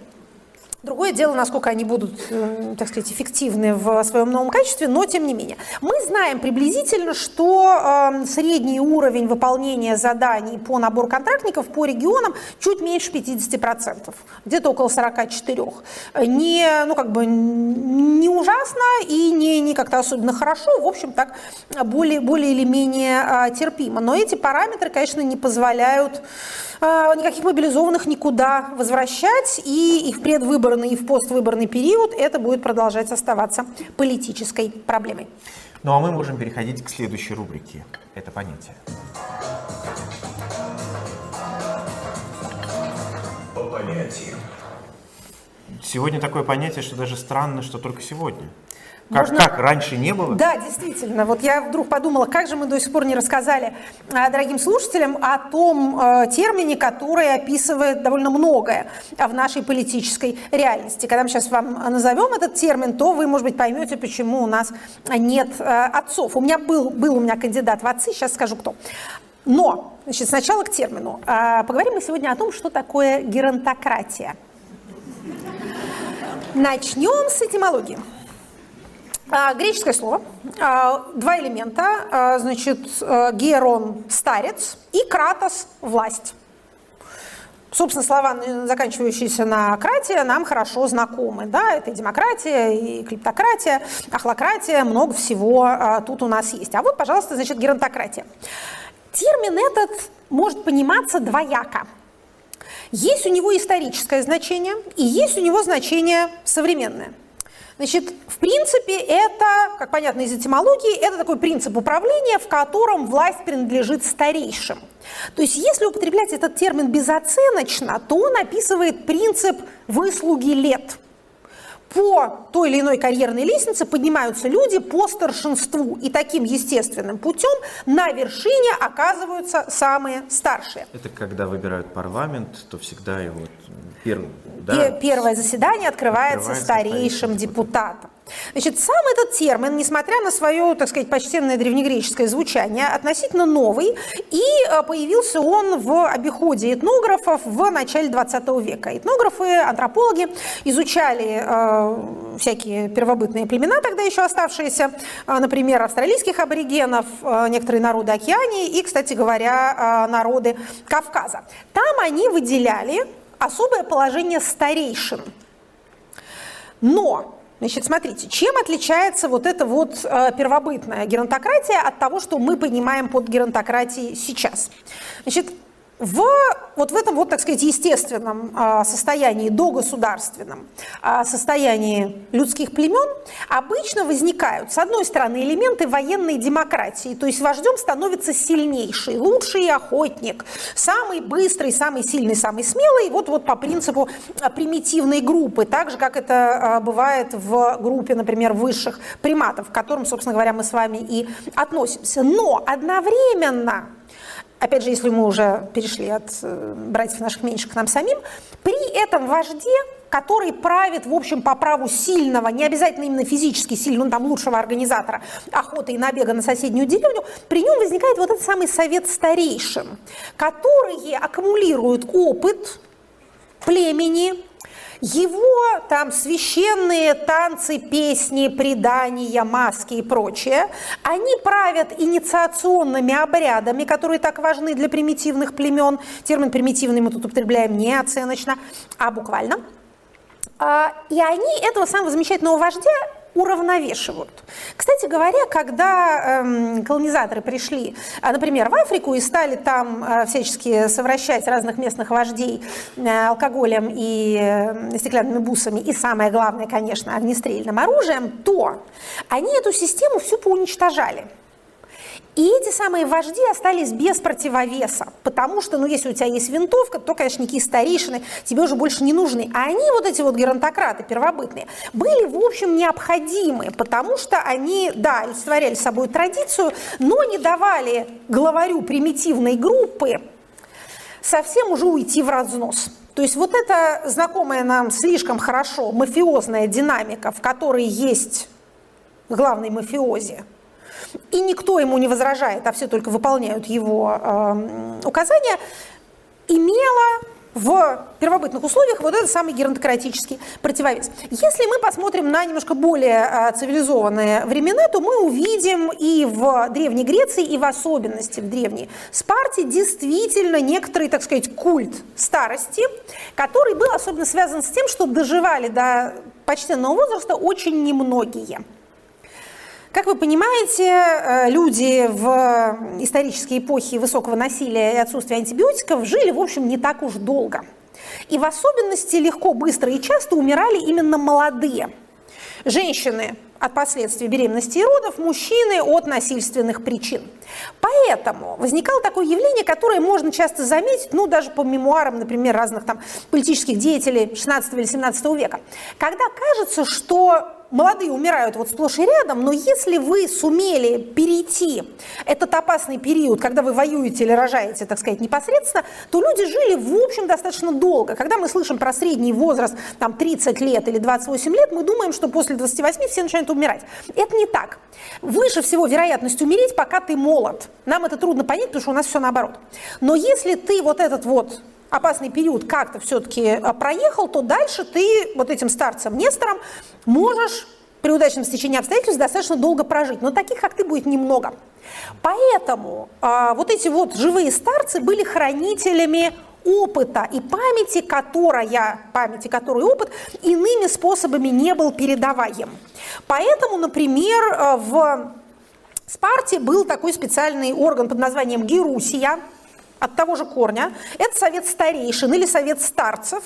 Другое дело, насколько они будут, э, так сказать, эффективны в своем новом качестве, но тем не менее. Мы знаем приблизительно, что э, средний уровень выполнения заданий по набору контрактников по регионам чуть меньше 50%, где-то около 44%. Не, ну, как бы, не ужасно, и не, не как-то особенно хорошо, в общем, так более, более или менее а, терпимо. Но эти параметры, конечно, не позволяют никаких мобилизованных никуда возвращать, и, и в предвыборный, и в поствыборный период это будет продолжать оставаться политической проблемой. Ну а мы можем переходить к следующей рубрике. Это понятие. По понятиям. Сегодня такое понятие, что даже странно, что только сегодня. Как, Можно- как раньше не было? Да, действительно. Вот я вдруг подумала, как же мы до сих пор не рассказали а, дорогим слушателям о том э, термине, который описывает довольно многое в нашей политической реальности. Когда мы сейчас вам назовем этот термин, то вы, может быть, поймете, почему у нас нет э, отцов. У меня был, был у меня кандидат в отцы, сейчас скажу кто. Но, значит, сначала к термину. А, Поговорим мы сегодня о том, что такое геронтократия. Начнем с этимологии. А, Греческое слово, а, два элемента, а, значит, герон – старец и кратос – власть. Собственно, слова, заканчивающиеся на кратия, нам хорошо знакомы. Да? Это и демократия, и клептократия, ахлократия, много всего тут у нас есть. А вот, пожалуйста, значит, геронтократия. Термин этот может пониматься двояко. Есть у него историческое значение и есть у него значение современное. Значит, в принципе, это, как понятно из этимологии, это такой принцип управления, в котором власть принадлежит старейшим. То есть, если употреблять этот термин безоценочно, то он описывает принцип выслуги лет. По той или иной карьерной лестнице поднимаются люди по старшинству, и таким естественным путем на вершине оказываются самые старшие. Это когда выбирают парламент, то всегда его вот, первый, Пе- да, Первое заседание открывается, Открывается старейшим депутатом. Значит, сам этот термин, несмотря на свое, так сказать, почтенное древнегреческое звучание, относительно новый, и э, появился он в обиходе этнографов в начале 20 века. Этнографы, антропологи изучали э, всякие первобытные племена, тогда еще оставшиеся, э, например, австралийских аборигенов, э, некоторые народы Океании и, кстати говоря, народы Кавказа. Там они выделяли особое положение старейшин. Но, значит, смотрите, чем отличается вот эта вот э, первобытная геронтократия от того, что мы понимаем под геронтократией сейчас? Значит, в, вот в этом вот, так сказать, естественном а, состоянии, догосударственном а, состоянии людских племен обычно возникают, с одной стороны, элементы военной демократии, то есть вождем становится сильнейший, лучший охотник, самый быстрый, самый сильный, самый смелый, вот, вот по принципу а, примитивной группы, так же, как это бывает в группе, например, высших приматов, к которым, собственно говоря, мы с вами и относимся. Но одновременно опять же, если мы уже перешли от э, братьев наших меньших к нам самим, при этом вожде, который правит, в общем, по праву сильного, не обязательно именно физически сильного, ну, там, лучшего организатора охоты и набега на соседнюю деревню, при нем возникает вот этот самый совет старейшин, которые аккумулируют опыт племени, его там священные танцы, песни, предания, маски и прочее, они правят инициационными обрядами, которые так важны для примитивных племен. Термин примитивный мы тут употребляем не оценочно, а буквально. А, И они этого самого замечательного вождя уравновешивают. Кстати говоря, когда эм, колонизаторы пришли, а, например, в Африку и стали там э, всячески совращать разных местных вождей э, алкоголем и э, стеклянными бусами, и самое главное, конечно, огнестрельным оружием, то они эту систему всю поуничтожали. И эти самые вожди остались без противовеса, потому что, ну, если у тебя есть винтовка, то, конечно, никакие старейшины тебе уже больше не нужны. А они, вот эти вот геронтократы первобытные, были, в общем, необходимы, потому что они, да, олицетворяли собой традицию, но не давали главарю примитивной группы совсем уже уйти в разнос. То есть вот эта знакомая нам слишком хорошо мафиозная динамика, в которой есть главный мафиози, и никто ему не возражает, а все только выполняют его э, указания, имела в первобытных условиях вот этот самый геронтократический противовес. Если мы посмотрим на немножко более э, цивилизованные времена, то мы увидим и в Древней Греции, и в особенности в Древней Спарте действительно некоторый, так сказать, культ старости, который был особенно связан с тем, что доживали до почтенного возраста очень немногие. Как вы понимаете, э, люди в исторические эпохи высокого насилия и отсутствия антибиотиков жили, в общем, не так уж долго. И в особенности легко, быстро и часто умирали именно молодые. Женщины от последствий беременности и родов, мужчины от насильственных причин. Поэтому возникало такое явление, которое можно часто заметить, ну, даже по мемуарам, например, разных там политических деятелей 16 или 17 века, когда кажется, что молодые умирают вот сплошь и рядом, но если вы сумели перейти этот опасный период, когда вы воюете или рожаете, так сказать, непосредственно, то люди жили, в общем, достаточно долго. Когда мы слышим про средний возраст, там, 30 лет или 28 лет, мы думаем, что после 28 все начинают умирать. Это не так. Выше всего вероятность умереть, пока ты молод. Нам это трудно понять, потому что у нас все наоборот. Но если ты вот этот вот опасный период как-то все-таки э, проехал, то дальше ты вот этим старцем Нестором можешь при удачном стечении обстоятельств достаточно долго прожить. Но таких, как ты, будет немного. Поэтому а, вот эти вот живые старцы были хранителями опыта и памяти, которая, памяти, который опыт иными способами не был передаваем. Поэтому, например, э, в Спарте был такой специальный орган под названием Герусия – от того же корня. Это совет старейшин или совет старцев,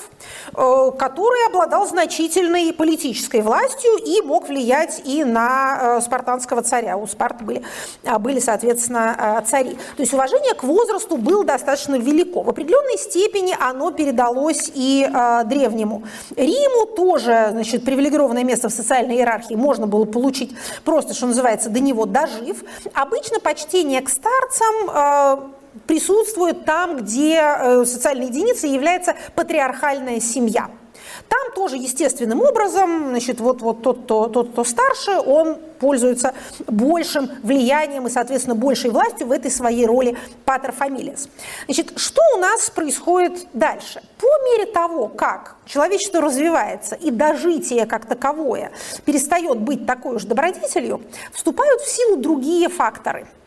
э, который обладал значительной политической властью и мог влиять и на э, спартанского царя. У Спарты были, а, были соответственно, э, цари. То есть уважение к возрасту было достаточно велико. В определенной степени оно передалось и древнему Риму. Тоже значит, привилегированное место в социальной иерархии можно было получить просто, что называется, до него дожив. Обычно почтение к старцам присутствует там, где э, социальной единицей является патриархальная семья. Там тоже естественным образом, значит, вот, вот тот, кто, тот, кто старше, он пользуется большим влиянием и, соответственно, большей властью в этой своей роли патер фамилиас. Значит, что у нас происходит дальше? По мере того, как человечество развивается и дожитие как таковое перестает быть такой уж добродетелью, вступают в силу другие факторы –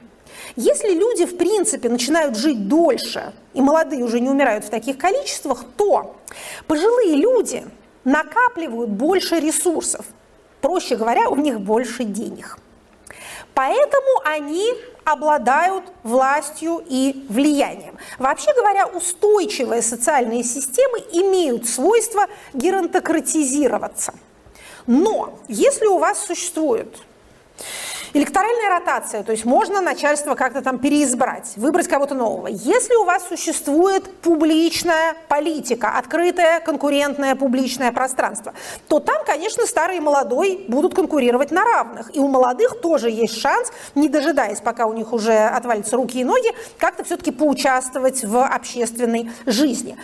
если люди, в принципе, начинают жить дольше, и молодые уже не умирают в таких количествах, то пожилые люди накапливают больше ресурсов. Проще говоря, у них больше денег. Поэтому они обладают властью и влиянием. Вообще говоря, устойчивые социальные системы имеют свойство геронтократизироваться. Но если у вас существует Электоральная ротация, то есть можно начальство как-то там переизбрать, выбрать кого-то нового. Если у вас существует публичная политика, открытое конкурентное публичное пространство, то там, конечно, старый и молодой будут конкурировать на равных. И у молодых тоже есть шанс, не дожидаясь, пока у них уже отвалятся руки и ноги, как-то все-таки поучаствовать в общественной жизни.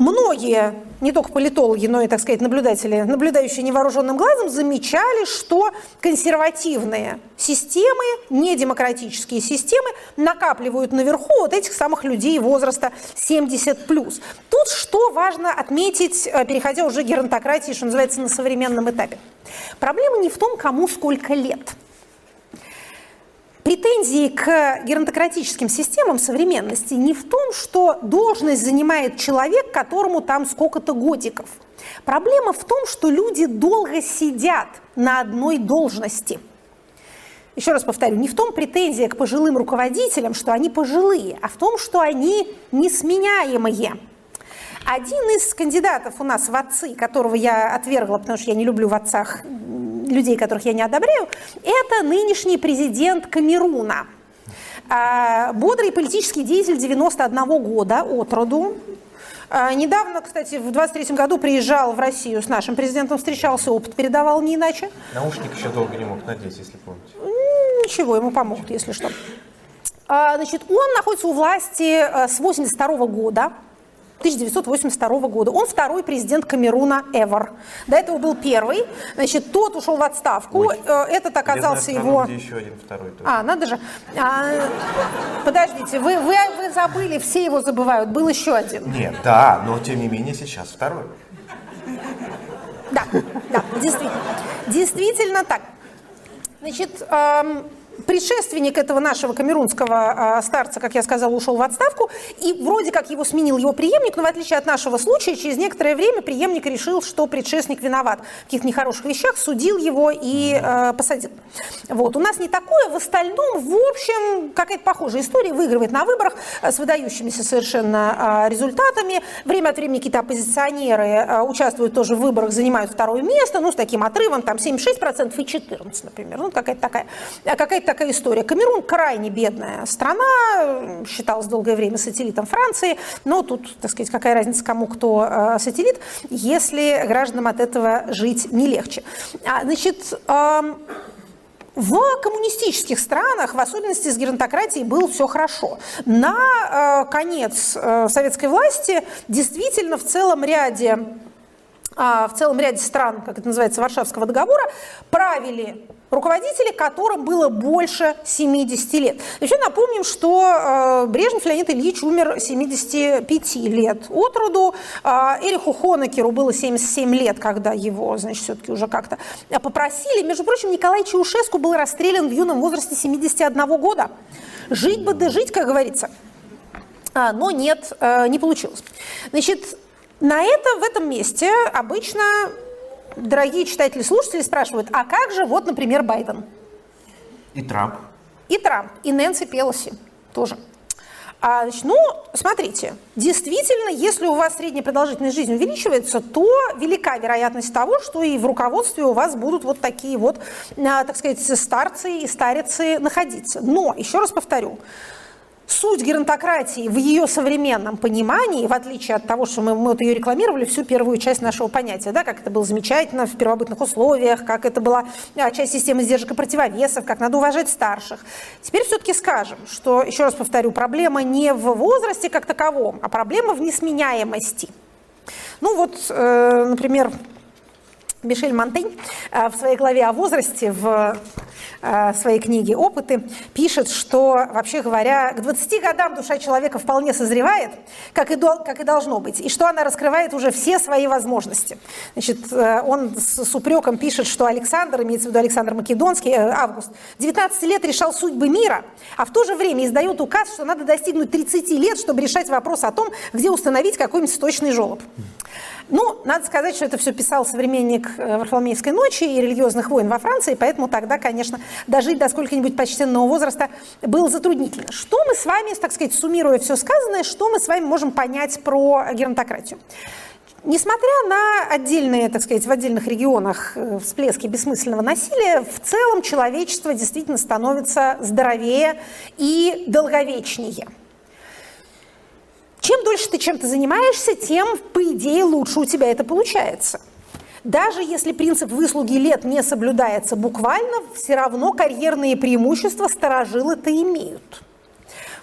Многие, не только политологи, но и, так сказать, наблюдатели, наблюдающие невооруженным глазом, замечали, что консервативные системы, недемократические системы накапливают наверху вот этих самых людей возраста 70+. Тут что важно отметить, э, переходя уже к геронтократии, что называется, на современном этапе. Проблема не в том, кому сколько лет – Претензии к геронтократическим системам современности не в том, что должность занимает человек, которому там сколько-то годиков. Проблема в том, что люди долго сидят на одной должности. Еще раз повторю, не в том претензия к пожилым руководителям, что они пожилые, а в том, что они несменяемые. Один из кандидатов у нас в отцы, которого я отвергла, потому что я не люблю в отцах людей, которых я не одобряю, это нынешний президент Камеруна. А, бодрый политический деятель 91 года от роду. А, недавно, кстати, в 23 году приезжал в Россию с нашим президентом, встречался, опыт передавал не иначе. Наушник еще долго не мог надеть, если помните. Ничего, ему помогут, если что. А, значит, он находится у власти с 82 года. 1982 года. Он второй президент Камеруна ever. До этого был первый. Значит, тот ушел в отставку. Ой, э, Этот оказался его... Где еще один второй. Тоже. А, надо же. А, подождите, вы, вы, вы забыли, все его забывают. Был еще один. Нет, да, но тем не менее сейчас второй. Да, да, действительно. Действительно так. Значит, эм, предшественник этого нашего камерунского а, старца, как я сказала, ушел в отставку, и вроде как его сменил его преемник, но в отличие от нашего случая, через некоторое время преемник решил, что предшественник виноват в каких-то нехороших вещах, судил его и э, посадил. Вот. У нас не такое, в остальном, в общем, какая-то похожая история, выигрывает на выборах с выдающимися совершенно результатами. Время от времени какие-то оппозиционеры участвуют тоже в выборах, занимают второе место, ну, с таким отрывом, там, 76% и 14, например. Ну, какая-то такая, какая такая история. Камерун крайне бедная страна, считалась долгое время сателлитом Франции, но тут, так сказать, какая разница кому кто э, сателлит, если гражданам от этого жить не легче. А, значит, в коммунистических странах, в особенности с геронтократией, было все хорошо. На э, конец э, советской власти действительно в целом ряде а, в целом ряде стран, как это называется, Варшавского договора, правили руководители, которым было больше 70 лет. Еще напомним, что э, Брежнев Леонид Ильич умер 75 лет от роду. Э, Эриху Хонекеру было 77 лет, когда его, значит, все-таки уже как-то попросили. Между прочим, Николай Чаушеску был расстрелян в юном возрасте 71 года. Жить бы да жить, как говорится. А, но нет, э, не получилось. Значит, на это, в этом месте обычно дорогие читатели, слушатели спрашивают, а как же вот, например, Байден? И Трамп. И Трамп, и Нэнси Пелоси тоже. А, значит, ну, смотрите, действительно, если у вас средняя продолжительность жизни увеличивается, то велика вероятность того, что и в руководстве у вас будут вот такие вот, а, так сказать, старцы и старицы находиться. Но, еще раз повторю, суть геронтократии в ее современном понимании, в отличие от того, что мы, мы вот ее рекламировали, всю первую часть нашего понятия, да, как это было замечательно в первобытных условиях, как это была а, часть системы сдержек и противовесов, как надо уважать старших. Теперь все-таки скажем, что, еще раз повторю, проблема не в возрасте как таковом, а проблема в несменяемости. Ну вот, э, например, Мишель Монтень э, в своей главе о возрасте в э, своей книге «Опыты» пишет, что, вообще говоря, к 20 годам душа человека вполне созревает, как и, как и должно быть, и что она раскрывает уже все свои возможности. Значит, э, он с, с упреком пишет, что Александр, имеется в виду Александр Македонский, Август, 19 лет решал судьбы мира, а в то же время издает указ, что надо достигнуть 30 лет, чтобы решать вопрос о том, где установить какой-нибудь сточный желоб. Ну, надо сказать, что это все писал современник э, Варфоломеевской ночи и религиозных войн во Франции, поэтому тогда, конечно, дожить до сколько-нибудь почтенного возраста было затруднительно. Что мы с вами, так сказать, суммируя все сказанное, что мы с вами можем понять про геронтократию? Несмотря на отдельные, так сказать, в отдельных регионах э, всплески бессмысленного насилия, в целом человечество действительно становится здоровее и долговечнее – чем дольше ты чем-то занимаешься, тем, по идее, лучше у тебя это получается. Даже если принцип выслуги лет не соблюдается буквально, все равно карьерные преимущества сторожилы-то имеют.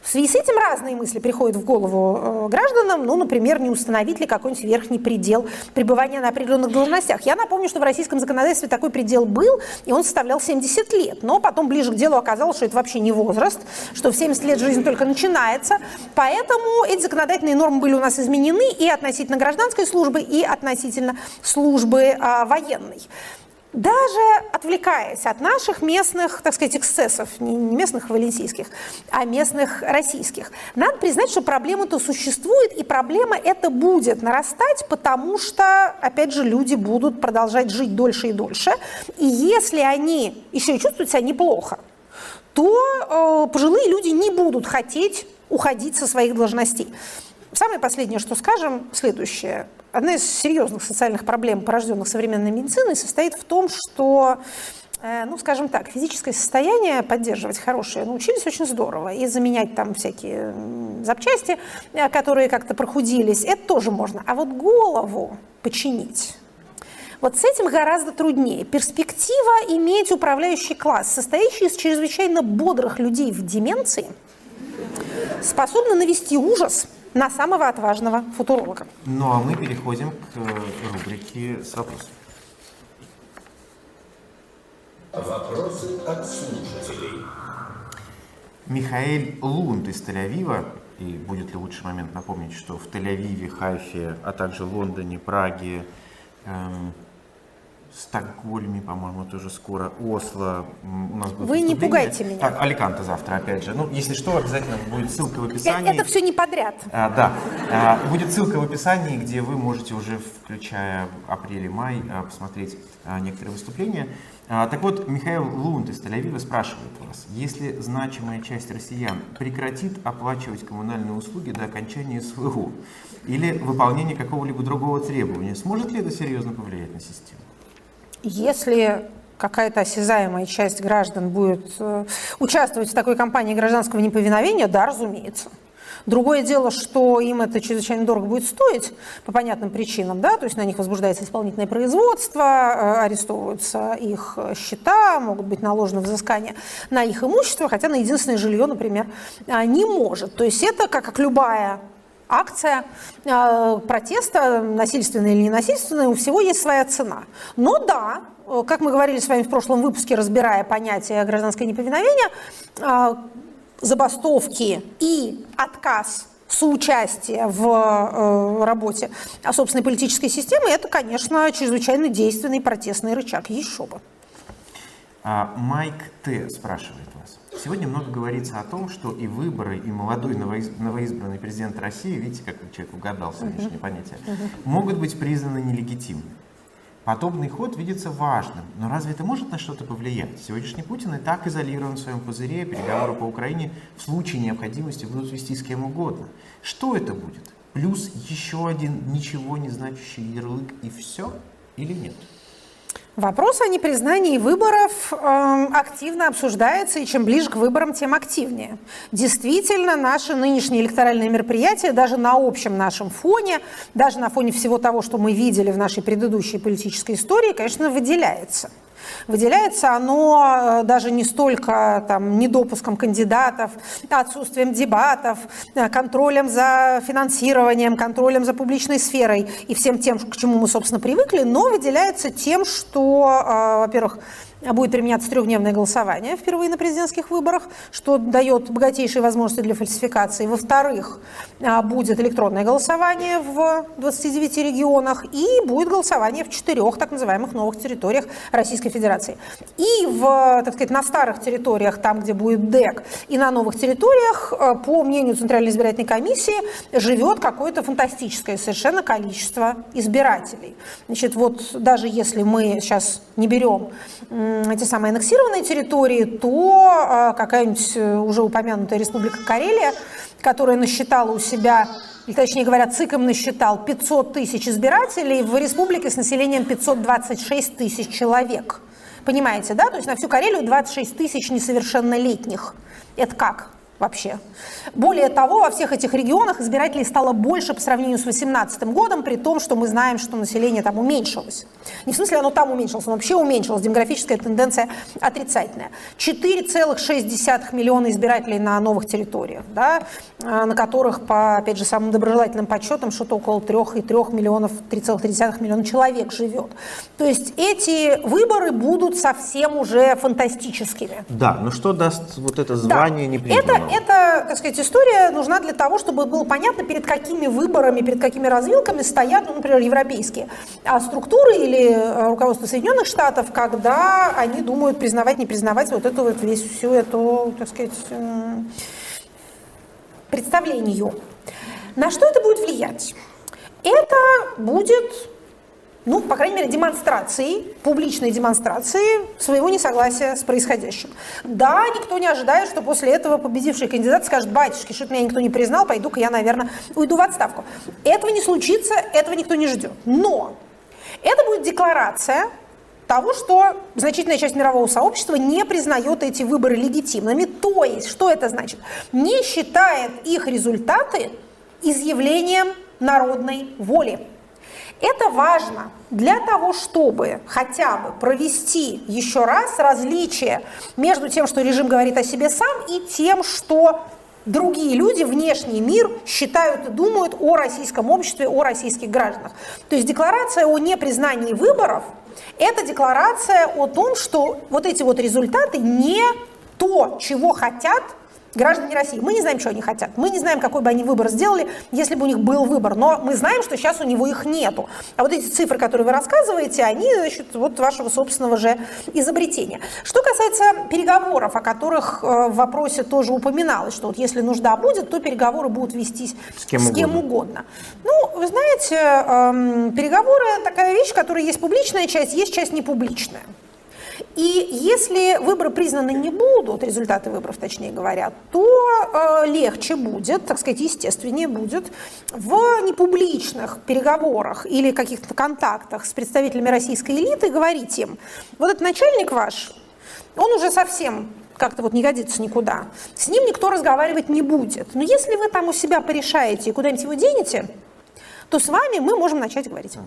В связи с этим разные мысли приходят в голову э, гражданам, ну, например, не установить ли какой-нибудь верхний предел пребывания на определенных должностях. Я напомню, что в российском законодательстве такой предел был, и он составлял 70 лет. Но потом ближе к делу оказалось, что это вообще не возраст, что в 70 лет жизнь только начинается. Поэтому эти законодательные нормы были у нас изменены и относительно гражданской службы, и относительно службы а, военной даже отвлекаясь от наших местных, так сказать, эксцессов, не местных валенсийских, а местных российских, надо признать, что проблема-то существует, и проблема эта будет нарастать, потому что, опять же, люди будут продолжать жить дольше и дольше, и если они еще и чувствуют себя неплохо, то э, пожилые люди не будут хотеть уходить со своих должностей. Самое последнее, что скажем, следующее. Одна из серьезных социальных проблем, порожденных современной медициной, состоит в том, что э, ну, скажем так, физическое состояние поддерживать хорошее научились очень здорово. И заменять там всякие запчасти, э, которые как-то прохудились, это тоже можно. А вот голову починить, вот с этим гораздо труднее. Перспектива иметь управляющий класс, состоящий из чрезвычайно бодрых людей в деменции, способна навести ужас – на самого отважного футуролога. Ну а мы переходим к э, рубрике с вопросами. Вопросы от слушателей. Михаил Лунд из Тель-Авива, и будет ли лучший момент напомнить, что в Тель-Авиве, Хайфе, а также Лондоне, Праге, эм, Стокгольме, по-моему, тоже скоро, Осло. У нас будет Вы не пугайте меня. Так, Аликанте завтра, опять же. Ну, если что, обязательно будет ссылка в описании. Э, Это все не подряд. А, да, А, будет ссылка в описании, где вы можете уже, включая апрель и май, а, посмотреть а, некоторые выступления. А, Так вот, Михаил Лунд из Тель-Авива спрашивает вас, если значимая часть россиян прекратит оплачивать коммунальные услуги до окончания СВО или выполнения какого-либо другого требования, сможет ли это серьезно повлиять на систему? Если какая-то осязаемая часть граждан будет э, участвовать в такой кампании гражданского неповиновения, да, разумеется. Другое дело, что им это чрезвычайно дорого будет стоить по понятным причинам, да, то есть на них возбуждается исполнительное производство, э, арестовываются их счета, могут быть наложены взыскания на их имущество, хотя на единственное жилье, например, не может. То есть это как любая акция э, протеста, насильственная или ненасильственная, у всего есть своя цена. Но да, э, как мы говорили с вами в прошлом выпуске, разбирая понятие гражданское неповиновение, э, забастовки и отказ соучастия в работе собственной политической системы, это, конечно, чрезвычайно действенный протестный рычаг. Еще бы. А, Майк Т. спрашивает. Сегодня много говорится о том, что и выборы, и молодой новоиз- новоизбранный президент России, видите, как человек угадал сегодняшнее понятие, могут быть признаны нелегитимными. Подобный ход видится важным, но разве это может на что-то повлиять? Сегодняшний Путин и так изолирован в своем пузыре, переговоры по Украине в случае необходимости будут вести с кем угодно. Что это будет? Плюс еще один ничего не значащий ярлык и все? Или нет? Вопрос о непризнании выборов эм, активно обсуждается, и чем ближе к выборам, тем активнее. Действительно, наши нынешние электоральные мероприятия, даже на общем нашем фоне, даже на фоне всего того, что мы видели в нашей предыдущей политической истории, конечно, выделяется. Выделяется оно э, даже не столько там, недопуском кандидатов, отсутствием дебатов, э, контролем за финансированием, контролем за публичной сферой и всем тем, к чему мы, собственно, привыкли, но выделяется тем, что, э, во-первых, будет применяться трехдневное голосование впервые на президентских выборах, что дает богатейшие возможности для фальсификации. Во-вторых, а, будет электронное голосование в 29 регионах и будет голосование в четырех так называемых новых территориях Российской Федерации. И в, так сказать, на старых территориях, там, где будет ДЭК, и на новых территориях, а, по мнению Центральной избирательной комиссии, живет какое-то фантастическое совершенно количество избирателей. Значит, вот даже если мы сейчас не берем эти самые аннексированные территории, то э, какая-нибудь э, уже упомянутая Республика Карелия, которая насчитала у себя, или точнее говоря, ЦИКом насчитал 500 тысяч избирателей, в республике с населением 526 тысяч человек. Понимаете, да? То есть на всю Карелию 26 тысяч несовершеннолетних. Это как? Вообще. Более того, во всех этих регионах избирателей стало больше по сравнению с 2018 годом, при том, что мы знаем, что население там уменьшилось. Не в смысле оно там уменьшилось, оно вообще уменьшилось, демографическая тенденция отрицательная. 4,6 миллиона избирателей на новых территориях, да, на которых, по, опять же, самым доброжелательным подсчетам, что-то около 3,3 миллионов, 3,3 миллиона человек живет. То есть эти выборы будут совсем уже фантастическими. Да, но что даст вот это звание да. непризнанного? Это, так сказать, история нужна для того, чтобы было понятно, перед какими выборами, перед какими развилками стоят, ну, например, европейские а структуры или руководство Соединенных Штатов, когда они думают признавать, не признавать вот эту вот весь всю эту, так сказать, представлению. На что это будет влиять? Это будет ну, по крайней мере, демонстрации, публичной демонстрации своего несогласия с происходящим. Да, никто не ожидает, что после этого победивший кандидат скажет, батюшки, что меня никто не признал, пойду-ка я, наверное, уйду в отставку. Этого не случится, этого никто не ждет. Но это будет декларация того, что значительная часть мирового сообщества не признает эти выборы легитимными. То есть, что это значит? Не считает их результаты изъявлением народной воли. Это важно для того, чтобы хотя бы провести еще раз различие между тем, что режим говорит о себе сам, и тем, что другие люди, внешний мир считают и думают о российском обществе, о российских гражданах. То есть декларация о непризнании выборов – это декларация о том, что вот эти вот результаты не то, чего хотят граждане России. Мы не знаем, что они хотят. Мы не знаем, какой бы они выбор сделали, если бы у них был выбор. Но мы знаем, что сейчас у него их нету. А вот эти цифры, которые вы рассказываете, они, значит, вот вашего собственного же изобретения. Что касается переговоров, о которых э, в вопросе тоже упоминалось, что вот если нужда будет, то переговоры будут вестись с кем, с кем угодно. угодно. Ну, вы знаете, эм, переговоры такая вещь, которая есть публичная часть, есть часть непубличная. И если выборы признаны не будут, результаты выборов, точнее говоря, то э, легче будет, так сказать, естественнее будет в непубличных переговорах или каких-то контактах с представителями российской элиты говорить им, вот этот начальник ваш, он уже совсем как-то вот не годится никуда. С ним никто разговаривать не будет. Но если вы там у себя порешаете и куда-нибудь его денете, то с вами мы можем начать говорить.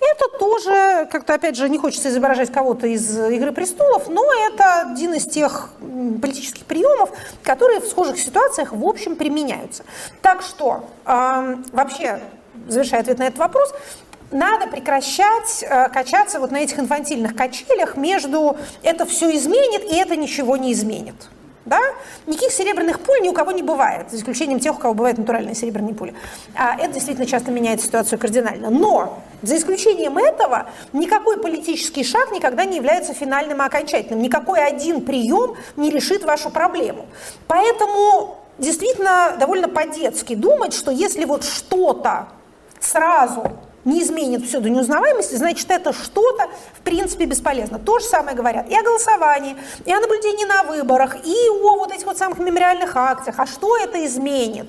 Это тоже, как-то, опять же, не хочется изображать кого-то из «Игры престолов», но это один из тех политических приемов, которые в схожих ситуациях, в общем, применяются. Так что, вообще, завершая ответ на этот вопрос, надо прекращать э, качаться вот на этих инфантильных качелях между «это все изменит» и «это ничего не изменит». Да? Никаких серебряных пуль ни у кого не бывает, за исключением тех, у кого бывают натуральные серебряные пули. А это действительно часто меняет ситуацию кардинально. Но за исключением этого никакой политический шаг никогда не является финальным и окончательным. Никакой один прием не решит вашу проблему. Поэтому действительно довольно по-детски думать, что если вот что-то сразу не изменит все до неузнаваемости, значит, это что-то, в принципе, бесполезно. То же самое говорят и о голосовании, и о наблюдении на выборах, и о вот этих вот самых мемориальных акциях. А что это изменит?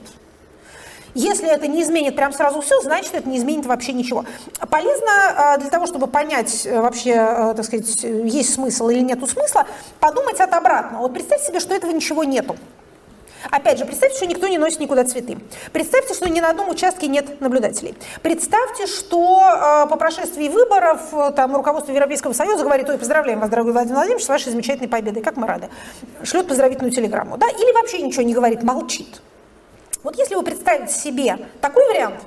Если это не изменит прям сразу все, значит, это не изменит вообще ничего. Полезно а, для того, чтобы понять э, вообще, э, так сказать, есть смысл или нету смысла, подумать от обратного. Вот представьте себе, что этого ничего нету. Опять же, представьте, что никто не носит никуда цветы. Представьте, что ни на одном участке нет наблюдателей. Представьте, что э, по прошествии выборов э, там руководство Европейского Союза говорит, ой, поздравляем вас, дорогой Владимир Владимирович, с вашей замечательной победой, как мы рады. Шлет поздравительную телеграмму. Да? Или вообще ничего не говорит, молчит. Вот если вы представите себе такой вариант,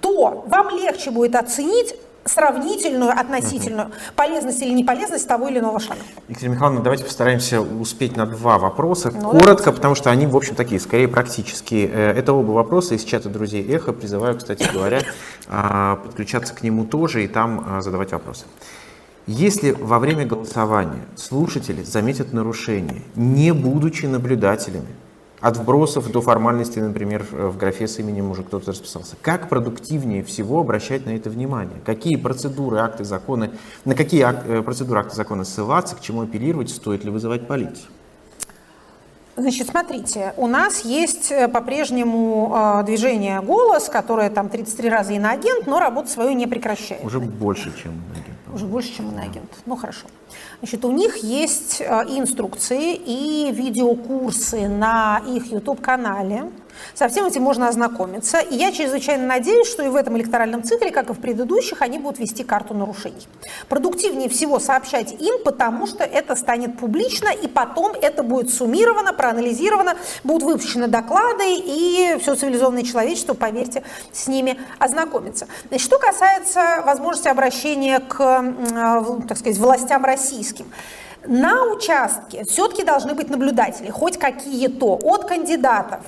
то вам легче будет оценить сравнительную, относительную полезность или неполезность того или иного шага. Екатерина Михайловна, давайте постараемся успеть на два вопроса. Ну, Коротко, давайте. потому что они, в общем, такие, скорее практические. Э, это оба вопроса из чата друзей Эхо. Призываю, кстати говоря, а, подключаться к нему тоже и там а, задавать вопросы. Если во время голосования слушатели заметят нарушение, не будучи наблюдателями, от вбросов до формальности, например, в графе с именем уже кто-то расписался. Как продуктивнее всего обращать на это внимание? Какие процедуры, акты, законы, на какие ак, э, процедуры, акты, законы ссылаться, к чему апеллировать, стоит ли вызывать полицию? Значит, смотрите, у нас есть э, по-прежнему э, движение «Голос», которое там 33 раза иноагент, но работу свою не прекращает. Уже больше, чем иноагент. Уже больше, чем иноагент. Ну, хорошо. Значит, у них есть э, инструкции и видеокурсы на их YouTube-канале. Со всем этим можно ознакомиться. И я чрезвычайно надеюсь, что и в этом электоральном цикле, как и в предыдущих, они будут вести карту нарушений. Продуктивнее всего сообщать им, потому что это станет публично, и потом это будет суммировано, проанализировано, будут выпущены доклады, и все цивилизованное человечество, поверьте, с ними ознакомится. Значит, что касается возможности обращения к, так сказать, властям российским. На участке все-таки должны быть наблюдатели, хоть какие-то, от кандидатов,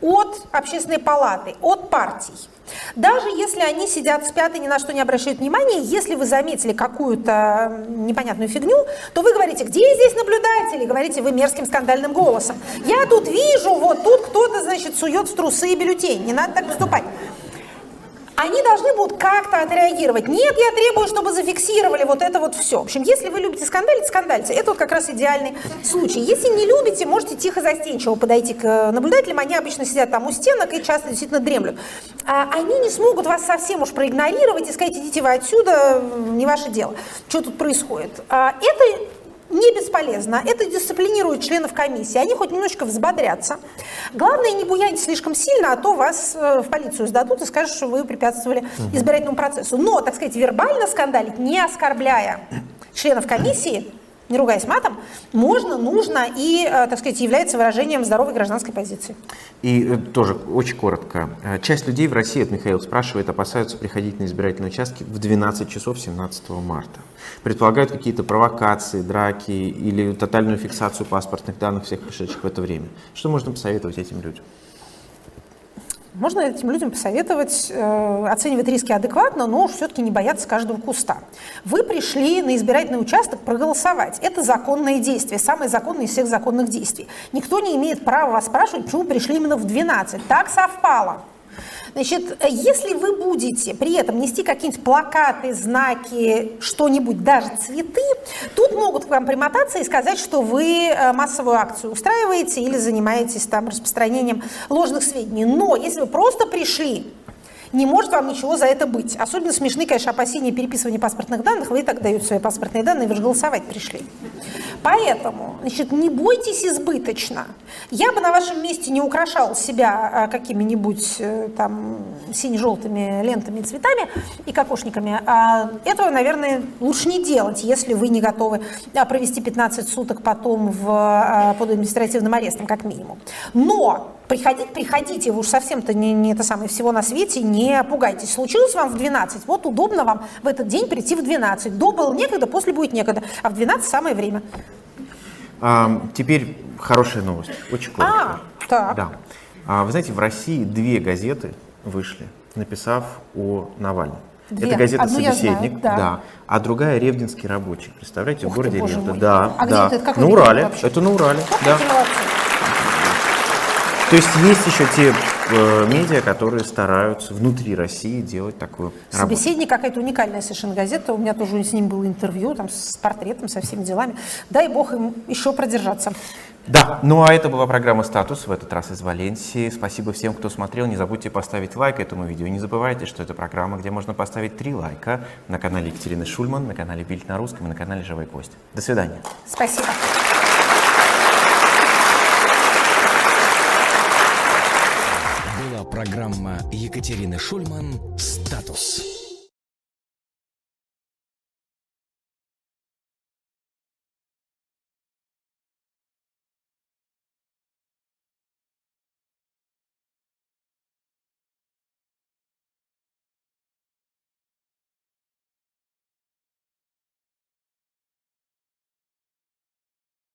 от общественной палаты, от партий. Даже если они сидят, спят и ни на что не обращают внимания, если вы заметили какую-то непонятную фигню, то вы говорите, где здесь наблюдатели? Говорите вы мерзким скандальным голосом. Я тут вижу, вот тут кто-то, значит, сует в трусы и бюллетень. Не надо так поступать они должны будут как-то отреагировать. Нет, я требую, чтобы зафиксировали вот это вот все. В общем, если вы любите скандалить, скандальте. Это вот как раз идеальный случай. Если не любите, можете тихо застенчиво подойти к э, наблюдателям. Они обычно сидят там у стенок и часто действительно дремлют. А они не смогут вас совсем уж проигнорировать и сказать, идите вы отсюда, не ваше дело, что тут происходит. А это не бесполезно. Это дисциплинирует членов комиссии. Они хоть немножечко взбодрятся. Главное, не буяньте слишком сильно, а то вас э, в полицию сдадут и скажут, что вы препятствовали избирательному процессу. Но, так сказать, вербально скандалить, не оскорбляя членов комиссии, не ругаясь матом, можно, нужно и, э, так сказать, является выражением здоровой гражданской позиции. И э, тоже очень коротко. Э, часть людей в России, это Михаил спрашивает, опасаются приходить на избирательные участки в 12 часов 17 марта. Предполагают какие-то провокации, драки или тотальную фиксацию паспортных данных всех пришедших в это время. Что можно посоветовать этим людям? Можно этим людям посоветовать э, оценивать риски адекватно, но все-таки не бояться каждого куста. Вы пришли на избирательный участок проголосовать. Это законное действие, самое законное из всех законных действий. Никто не имеет права вас спрашивать, почему пришли именно в 12. Так совпало. Значит, если вы будете при этом нести какие-нибудь плакаты, знаки, что-нибудь, даже цветы, тут могут к вам примотаться и сказать, что вы э, массовую акцию устраиваете или занимаетесь там распространением ложных сведений. Но если вы просто пришли не может вам ничего за это быть. Особенно смешны, конечно, опасения переписывания паспортных данных. Вы и так даете свои паспортные данные, вы же голосовать пришли. Поэтому, значит, не бойтесь избыточно. Я бы на вашем месте не украшал себя а, какими-нибудь э, там сине-желтыми лентами и цветами и кокошниками. А этого, наверное, лучше не делать, если вы не готовы а, провести 15 суток потом в, под административным арестом, как минимум. Но приходить, приходите, вы уж совсем-то не, не это самое всего на свете, не пугайтесь. Случилось вам в 12, вот удобно вам в этот день прийти в 12. До было некогда, после будет некогда, а в 12 самое время. А, теперь хорошая новость, очень коротко. А, так. Да. А, вы знаете, в России две газеты вышли, написав о Навальном. Две. Это газета Одну «Собеседник», знаю, да. а другая «Ревдинский рабочий». Представляете, Ух в городе Ревда. Да, А где да. это? Это какой на Урале. вообще? Это на Урале, Вот да. То есть есть еще те э, медиа, которые стараются внутри России делать такую работу. Собеседник какая-то уникальная совершенно газета. У меня тоже с ним было интервью, там, с портретом, со всеми делами. Дай бог им еще продержаться. Да, ну а это была программа «Статус», в этот раз из Валенсии. Спасибо всем, кто смотрел. Не забудьте поставить лайк этому видео. Не забывайте, что это программа, где можно поставить три лайка на канале Екатерины Шульман, на канале Бильд на русском и на канале Живой Кость. До свидания. Спасибо. Была программа Екатерины Шульман «Статус».